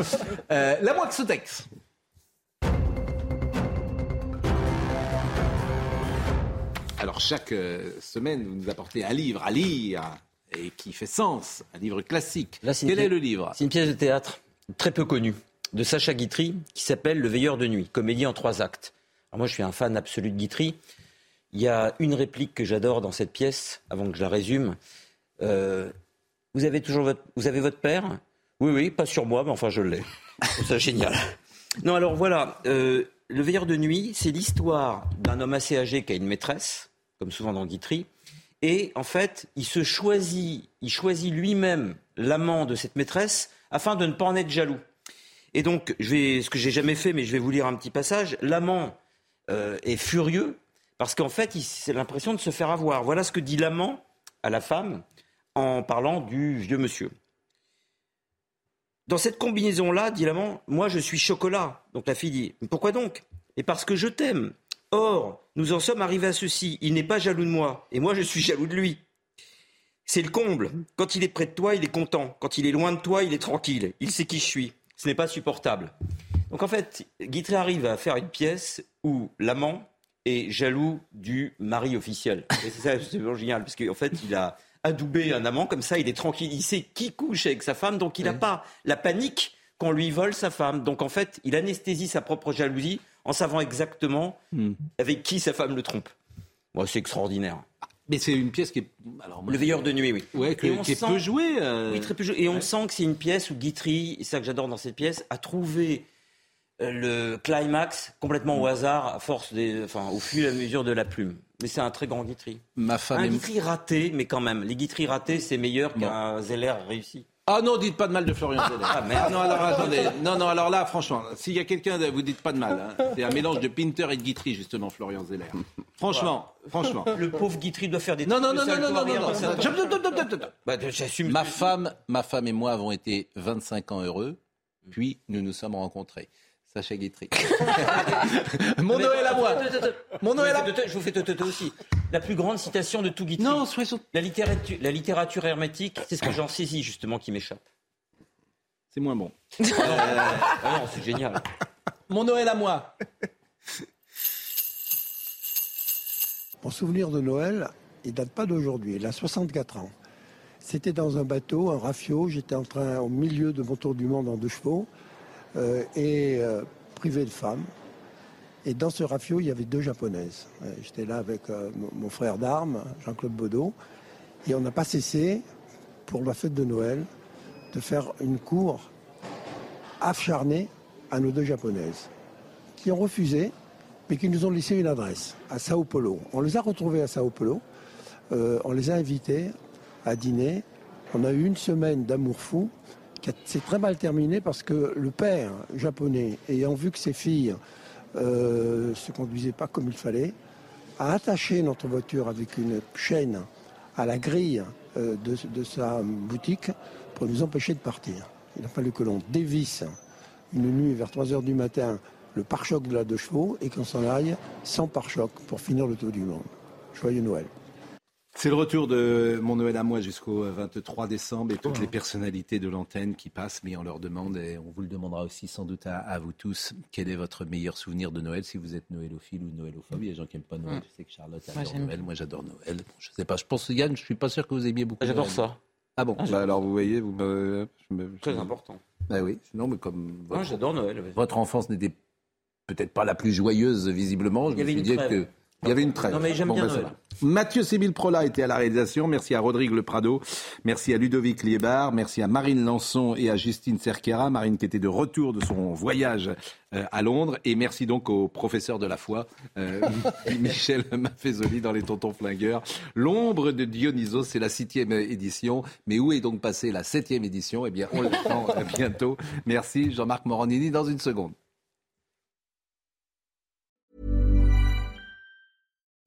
Euh, la texte. Alors chaque euh, semaine, vous nous apportez un livre à lire et qui fait sens, un livre classique. Quel est, le livre? C'est une pièce de théâtre très peu connue de Sacha Guitry qui s'appelle Le Veilleur de nuit, comédie en trois actes. Alors moi, je suis un fan absolu de Guitry. Il y a une réplique que j'adore dans cette pièce, avant que je la résume. Euh, vous avez toujours votre, vous avez votre père? Oui, oui, pas sur moi, mais enfin je l'ai. C'est génial. Non, alors voilà, euh, Le Veilleur de nuit, c'est l'histoire d'un homme assez âgé qui a une maîtresse, comme souvent dans Guitry, et en fait, il se choisit, il choisit lui-même l'amant de cette maîtresse afin de ne pas en être jaloux. Et donc, je vais, ce que j'ai jamais fait, mais je vais vous lire un petit passage. L'amant euh, est furieux parce qu'en fait, il a l'impression de se faire avoir. Voilà ce que dit l'amant à la femme en parlant du vieux monsieur. Dans cette combinaison-là, dit l'amant, moi je suis chocolat. Donc la fille dit, pourquoi donc? Et parce que je t'aime. Or, nous en sommes arrivés à ceci. Il n'est pas jaloux de moi, et moi je suis jaloux de lui. C'est le comble. Quand il est près de toi, il est content. Quand il est loin de toi, il est tranquille. Il sait qui je suis. Ce n'est pas supportable. Donc en fait, Guitry arrive à faire une pièce où l'amant est jaloux du mari officiel. Et c'est ça, c'est génial, parce qu'en fait, il a adoubé un amant comme ça, il est tranquille, il sait qui couche avec sa femme, donc il n'a pas la panique qu'on lui vole sa femme. Donc en fait, il anesthésie sa propre jalousie en savant exactement hmm. avec qui sa femme le trompe. Moi, c'est extraordinaire. Mais c'est une pièce qui est. le veilleur de nuit, oui. Ouais, qui est peu jouée. Euh, oui, très peu jouée. Et on sent que c'est une pièce où Guitry, c'est ça que j'adore dans cette pièce, a trouvé euh, le climax complètement au hasard, à force des, enfin, au fur et à mesure de la plume. Mais c'est un très grand Guitry. Ma femme un Guitry raté, mais quand même. Les Guitry ratés, c'est meilleur qu'un Zeller réussi. Ah non, dites pas de mal de Florian Zeller. Ah, merde. non, alors attendez. Non, non, alors là, franchement, s'il y a quelqu'un, vous dites pas de mal. Hein. C'est un mélange de Pinter et de Guitry, justement, Florian Zeller. Franchement, franchement. Le pauvre Guitry doit faire des Non, non, non, non, non, non, non. Bah, J'assume. Ma femme, ma femme et moi avons été 25 ans heureux, puis nous nous sommes rencontrés. Sacha Guitry. Mon Noël à moi. Mon Noël à Je vous fais toto aussi. La plus grande citation de tout Guitry. Non, la littérature, la littérature hermétique, c'est ce que j'en saisis justement qui m'échappe. C'est moins bon. Ah non, c'est génial. Mon Noël à moi. Mon souvenir de Noël, il date pas d'aujourd'hui. Il a 64 ans. C'était dans un bateau, un rafio. J'étais en train, au milieu de mon tour du monde en deux chevaux. Euh, et euh, privé de femmes. Et dans ce rafio, il y avait deux japonaises. Euh, j'étais là avec mon frère d'armes, Jean-Claude Baudot, et on n'a pas cessé, pour la fête de Noël, de faire une cour acharnée à nos deux japonaises, qui ont refusé, mais qui nous ont laissé une adresse à Sao Paulo. On les a retrouvées à Sao Paulo, on les a invitées à dîner. On a eu une semaine d'amour fou c'est très mal terminé parce que le père japonais, ayant vu que ses filles euh, se conduisaient pas comme il fallait, a attaché notre voiture avec une chaîne à la grille euh, de, sa boutique pour nous empêcher de partir. Il a fallu que l'on dévisse une nuit vers 3 heures du matin le pare-choc de la deux chevaux et qu'on s'en aille sans pare-choc pour finir le tour du monde. Joyeux Noël. C'est le retour de mon Noël à moi jusqu'au 23 décembre et toutes les personnalités de l'antenne qui passent, mais on leur demande, et on vous le demandera aussi sans doute à, vous tous, quel est votre meilleur souvenir de Noël, si vous êtes noëlophile ou noëlophobe. Il y a des gens qui n'aiment pas Noël. Je sais que Charlotte adore Noël, moi j'adore Noël. je sais pas, je pense, Yann, je suis pas sûr que vous aimiez beaucoup. J'adore ça. Ah bon? Ah, bah Alors vous voyez, vous Très important. Bah oui, non, mais comme. Votre, j'adore Noël. Votre enfance n'était peut-être pas la plus joyeuse, visiblement. Je Il y me suis dit que. Il y avait une trêve. Non, mais j'aime bien ben, Mathieu Sibyl Prola était à la réalisation. Merci à Rodrigue Le Prado. Merci à Ludovic Liébar. Merci à Marine Lançon et à Justine Cerquera. Marine qui était de retour de son voyage euh, à Londres. Et merci donc au professeur de la foi, euh, Michel Maffezoli dans Les Tontons Flingueurs. L'ombre de Dionysos, c'est la septième édition. Mais où est donc passée la septième édition? Eh bien, on l'attend bientôt. Merci Jean-Marc Morandini dans une seconde.